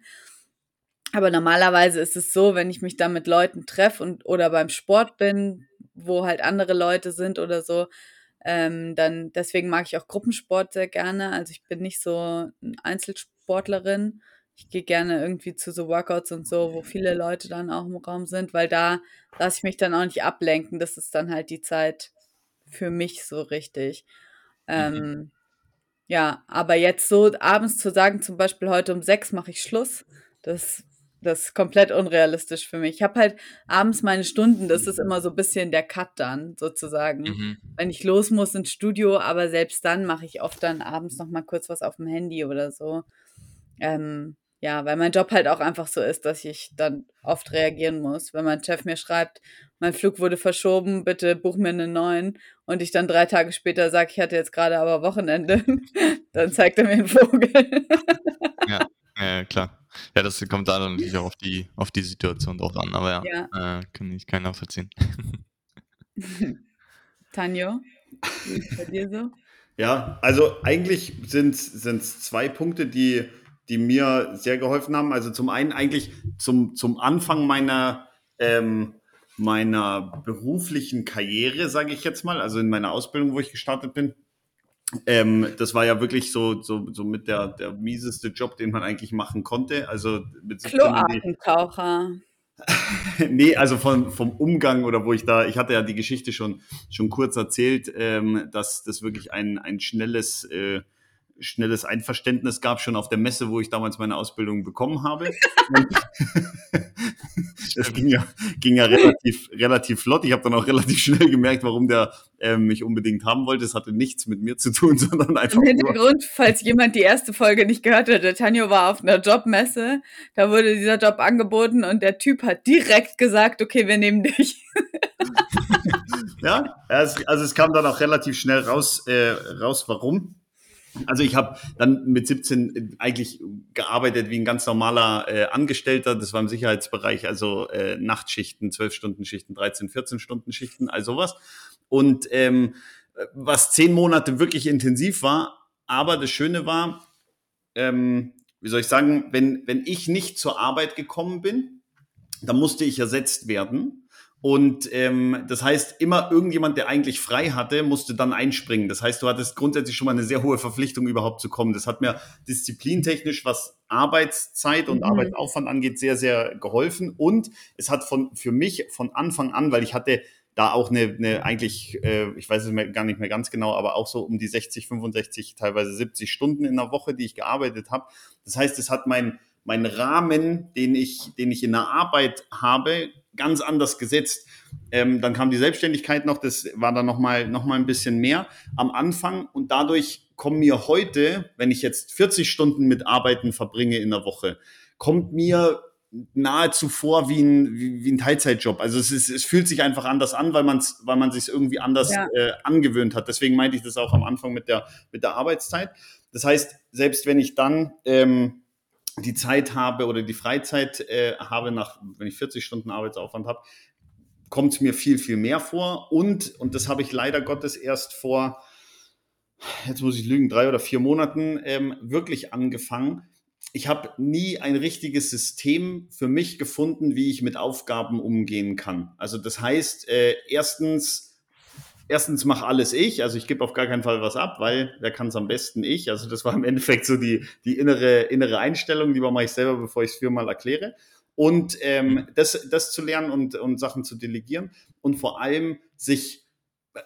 Aber normalerweise ist es so, wenn ich mich da mit Leuten treffe und oder beim Sport bin, wo halt andere Leute sind oder so, ähm, dann deswegen mag ich auch Gruppensport sehr gerne. Also ich bin nicht so eine Einzelsportlerin. ich gehe gerne irgendwie zu so Workouts und so, wo viele Leute dann auch im Raum sind, weil da lasse ich mich dann auch nicht ablenken. Das ist dann halt die Zeit für mich so richtig. Mhm. Ähm, ja, aber jetzt so abends zu sagen, zum Beispiel heute um sechs mache ich Schluss, das, das ist komplett unrealistisch für mich. Ich habe halt abends meine Stunden, das ist immer so ein bisschen der Cut dann sozusagen. Mhm. Wenn ich los muss ins Studio, aber selbst dann mache ich oft dann abends noch mal kurz was auf dem Handy oder so. Ähm, ja, weil mein Job halt auch einfach so ist, dass ich dann oft reagieren muss. Wenn mein Chef mir schreibt, mein Flug wurde verschoben, bitte buch mir einen neuen und ich dann drei Tage später sage, ich hatte jetzt gerade aber Wochenende, <laughs> dann zeigt er mir einen Vogel. Ja, ja, klar. Ja, das kommt da dann natürlich auch auf die, auf die Situation drauf an, aber ja, Äh, kann ich keinen nachvollziehen. <laughs> Tanjo, wie ist bei dir so? Ja, also eigentlich sind es zwei Punkte, die, die mir sehr geholfen haben. Also zum einen eigentlich zum, zum Anfang meiner, ähm, meiner beruflichen Karriere, sage ich jetzt mal, also in meiner Ausbildung, wo ich gestartet bin. Ähm, das war ja wirklich so, so, so mit der, der mieseste Job, den man eigentlich machen konnte. Also mit 17 in die- Kloakentaucher. <laughs> nee, also von, vom Umgang oder wo ich da, ich hatte ja die Geschichte schon, schon kurz erzählt, ähm, dass das wirklich ein, ein schnelles, äh, schnelles Einverständnis gab, schon auf der Messe, wo ich damals meine Ausbildung bekommen habe. <laughs> Das ging ja, ging ja relativ, relativ flott. Ich habe dann auch relativ schnell gemerkt, warum der ähm, mich unbedingt haben wollte. Das hatte nichts mit mir zu tun, <laughs> sondern einfach Im Hintergrund, falls jemand die erste Folge nicht gehört hat, der Tanjo war auf einer Jobmesse, da wurde dieser Job angeboten und der Typ hat direkt gesagt, okay, wir nehmen dich. <laughs> Ja, es, also es kam dann auch relativ schnell raus, äh, raus warum. Also ich habe dann mit 17 eigentlich gearbeitet wie ein ganz normaler äh, Angestellter. Das war im Sicherheitsbereich, also äh, Nachtschichten, 12-Stunden-Schichten, 13-, 14-Stunden-Schichten, all sowas. Und ähm, was zehn Monate wirklich intensiv war, aber das Schöne war, ähm, wie soll ich sagen, wenn, wenn ich nicht zur Arbeit gekommen bin, dann musste ich ersetzt werden. Und ähm, das heißt, immer irgendjemand, der eigentlich frei hatte, musste dann einspringen. Das heißt, du hattest grundsätzlich schon mal eine sehr hohe Verpflichtung, überhaupt zu kommen. Das hat mir disziplintechnisch, was Arbeitszeit und Mhm. Arbeitsaufwand angeht, sehr, sehr geholfen. Und es hat von, für mich von Anfang an, weil ich hatte da auch eine, eine eigentlich, äh, ich weiß es mehr, gar nicht mehr ganz genau, aber auch so um die 60, 65, teilweise 70 Stunden in der Woche, die ich gearbeitet habe. Das heißt, es hat mein, mein Rahmen, den ich, den ich in der Arbeit habe, ganz anders gesetzt. Ähm, dann kam die Selbstständigkeit noch, das war dann nochmal noch mal ein bisschen mehr am Anfang und dadurch kommen mir heute, wenn ich jetzt 40 Stunden mit Arbeiten verbringe in der Woche, kommt mir nahezu vor wie ein, wie, wie ein Teilzeitjob. Also es, ist, es fühlt sich einfach anders an, weil, man's, weil man sich irgendwie anders Ja. äh, angewöhnt hat. Deswegen meinte ich das auch am Anfang mit der, mit der Arbeitszeit. Das heißt, selbst wenn ich dann ähm, die Zeit habe oder die Freizeit äh, habe, nach, wenn ich 40 Stunden Arbeitsaufwand habe, kommt es mir viel, viel mehr vor. Und, und das habe ich leider Gottes erst vor, jetzt muss ich lügen, drei oder vier Monaten ähm, wirklich angefangen. Ich habe nie ein richtiges System für mich gefunden, wie ich mit Aufgaben umgehen kann. Also das heißt, äh, erstens, erstens mache alles ich, also ich gebe auf gar keinen Fall was ab, weil wer kann es am besten ich. Also das war im Endeffekt so die, die innere, innere Einstellung, lieber mache ich selber, bevor ich es viermal erkläre. Und ähm, das, das zu lernen und, und Sachen zu delegieren und vor allem sich,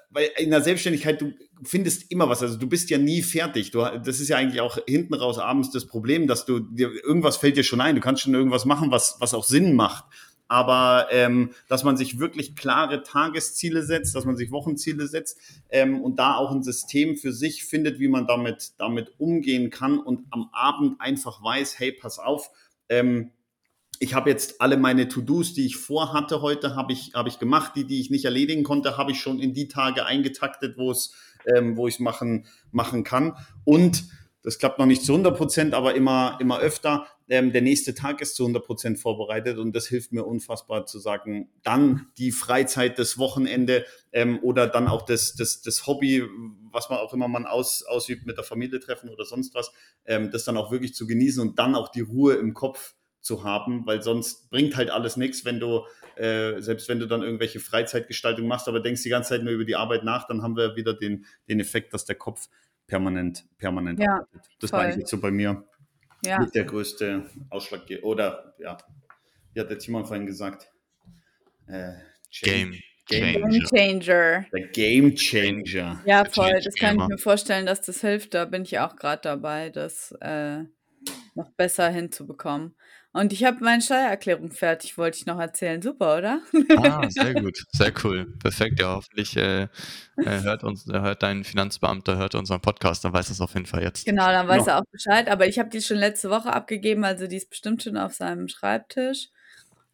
weil in der Selbstständigkeit, du findest immer was, also du bist ja nie fertig. Du, das ist ja eigentlich auch hinten raus abends das Problem, dass du dir irgendwas fällt dir schon ein, du kannst schon irgendwas machen, was, was auch Sinn macht. Aber ähm, dass man sich wirklich klare Tagesziele setzt, dass man sich Wochenziele setzt ähm, und da auch ein System für sich findet, wie man damit, damit umgehen kann und am Abend einfach weiß, hey, pass auf, ähm, ich habe jetzt alle meine To-Dos, die ich vorhatte heute, habe ich, habe ich gemacht. Die, die ich nicht erledigen konnte, habe ich schon in die Tage eingetaktet, wo es, ähm, wo ich machen, machen kann. Und das klappt noch nicht zu 100 Prozent, aber immer, immer öfter. Ähm, der nächste Tag ist zu 100 Prozent vorbereitet und das hilft mir unfassbar zu sagen, dann die Freizeit, das Wochenende ähm, oder dann auch das, das, das Hobby, was man auch immer man aus, ausübt mit der Familie treffen oder sonst was, ähm, das dann auch wirklich zu genießen und dann auch die Ruhe im Kopf zu haben, weil sonst bringt halt alles nichts, wenn du, äh, selbst wenn du dann irgendwelche Freizeitgestaltung machst, aber denkst die ganze Zeit nur über die Arbeit nach, dann haben wir wieder den, den Effekt, dass der Kopf permanent, permanent Ja, arbeitet. Das war voll. eigentlich so bei mir. Ja. mit der größte Ausschlag oder ja, wie hat der Timon vorhin gesagt? Äh, Game Game Changer. Changer. Der Game Changer. Ja, voll. Das kann ich mir vorstellen, dass das hilft. Da bin ich auch gerade dabei, das äh, noch besser hinzubekommen. Und ich habe meine Steuererklärung fertig, wollte ich noch erzählen. Super, oder? Ah, <laughs> sehr gut, sehr cool. Perfekt, ja, hoffentlich äh, äh, hört uns, äh, hört dein Finanzbeamter, hört unseren Podcast, dann weiß es auf jeden Fall jetzt. Genau, dann weiß Genau. er auch Bescheid. Aber ich habe die schon letzte Woche abgegeben, also die ist bestimmt schon auf seinem Schreibtisch.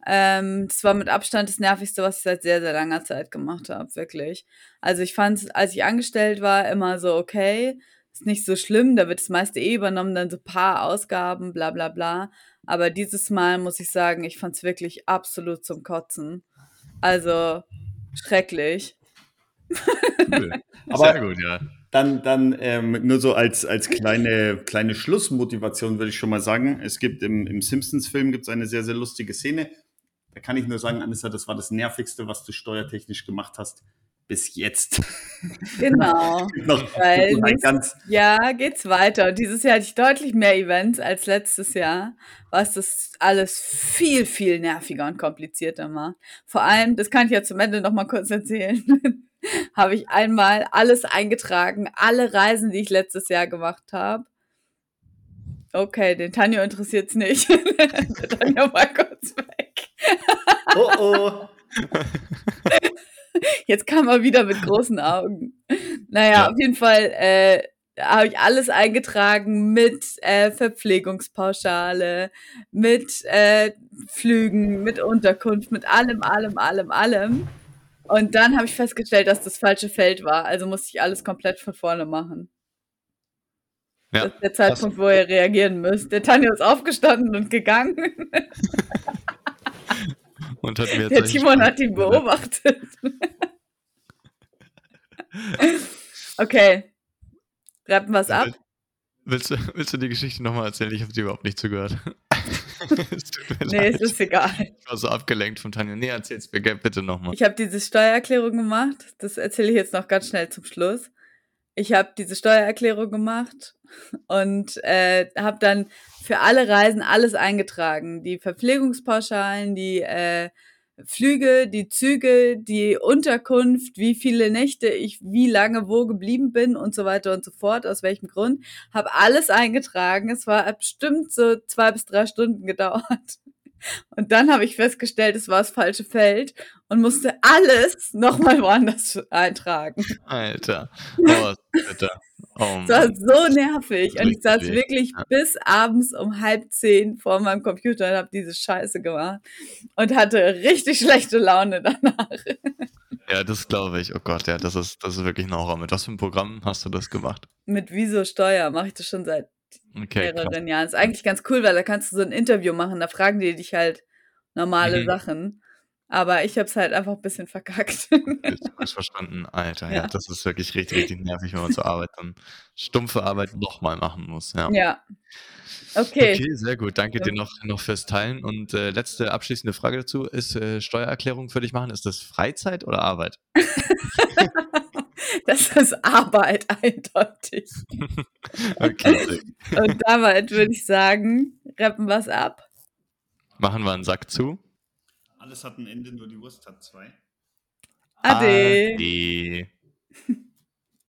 Ähm, das war mit Abstand das Nervigste, was ich seit sehr, sehr langer Zeit gemacht habe, wirklich. Also ich fand es, als ich angestellt war, immer so, okay, ist nicht so schlimm, da wird das meiste eh übernommen, dann so paar Ausgaben, bla bla bla. Aber dieses Mal muss ich sagen, ich fand es wirklich absolut zum Kotzen. Also schrecklich. Cool. <laughs> Aber- sehr gut, ja. Dann, dann ähm, nur so als, als kleine, kleine Schlussmotivation würde ich schon mal sagen. Es gibt im, im Simpsons-Film gibt's eine sehr, sehr lustige Szene. Da kann ich nur sagen, Anissa, das war das Nervigste, was du steuertechnisch gemacht hast bis jetzt. <laughs> Genau. Noch Weil nächstes ganz, Ja, geht's weiter. Und dieses Jahr hatte ich deutlich mehr Events als letztes Jahr, was das alles viel, viel nerviger und komplizierter macht. Vor allem, das kann ich ja zum Ende noch mal kurz erzählen, <laughs> habe ich einmal alles eingetragen, alle Reisen, die ich letztes Jahr gemacht habe. Okay, den Tanjo interessiert's nicht. <laughs> Der Tanjo war kurz weg. oh oh. Jetzt kam er wieder mit großen Augen. Naja, Ja. auf jeden Fall äh, habe ich alles eingetragen mit äh, Verpflegungspauschale, mit äh, Flügen, mit Unterkunft, mit allem, allem, allem, allem. Und dann habe ich festgestellt, dass das falsche Feld war. Also musste ich alles komplett von vorne machen. Ja, das ist der Zeitpunkt, wo ihr reagieren müsst. Der Tanja ist aufgestanden und gegangen. <laughs> Und hat mir Der Timon hat ihn beobachtet. okay. Rappen wir's ab? Willst du, willst du die Geschichte nochmal erzählen? Ich habe die überhaupt nicht zugehört. <laughs> es mir Nee, leid. es ist egal. Ich war so abgelenkt von Tanja. Nee, erzähl's mir gerne bitte nochmal. Ich habe diese Steuererklärung gemacht. Das erzähle ich jetzt noch ganz schnell zum Schluss. Ich habe diese Steuererklärung gemacht und äh, habe dann für alle Reisen alles eingetragen. Die Verpflegungspauschalen, die äh, Flüge, die Züge, die Unterkunft, wie viele Nächte ich wie lange wo geblieben bin und so weiter und so fort, aus welchem Grund. Habe alles eingetragen. Es war bestimmt so zwei bis drei Stunden gedauert. Und dann habe ich festgestellt, es war das falsche Feld und musste alles nochmal woanders eintragen. Alter. Oh, bitte. Oh, Es war so nervig. Und ich saß wirklich Ja. bis abends um halb zehn vor meinem Computer und habe diese Scheiße gemacht und hatte richtig schlechte Laune <laughs> danach. Ja, das glaube ich. Oh Gott, ja, das ist, das ist wirklich ein Horror. Mit was für einem Programm hast du das gemacht? Mit Wieso Steuer mache ich das schon seit Okay, mehreren Jahren. Ist eigentlich ganz cool, weil da kannst du so ein Interview machen, da fragen die dich halt normale Mhm. Sachen. Aber ich habe es halt einfach ein bisschen verkackt. Ich hab's verstanden. Alter, ja. Ja. das ist wirklich richtig, richtig nervig, wenn man zur Arbeit dann stumpfe Arbeit nochmal machen muss. Ja. ja. Okay. Okay, sehr gut. Danke dir noch, noch fürs Teilen. Und äh, letzte abschließende Frage dazu: Ist äh, Steuererklärung für dich machen? Ist das Freizeit oder Arbeit? <laughs> <laughs> Das ist Arbeit, <laughs> eindeutig. <laughs> Okay. Und damit würde ich sagen, rappen was ab. machen wir einen Sack zu. Alles hat ein Ende, nur die Wurst hat zwei. Ade. Ade.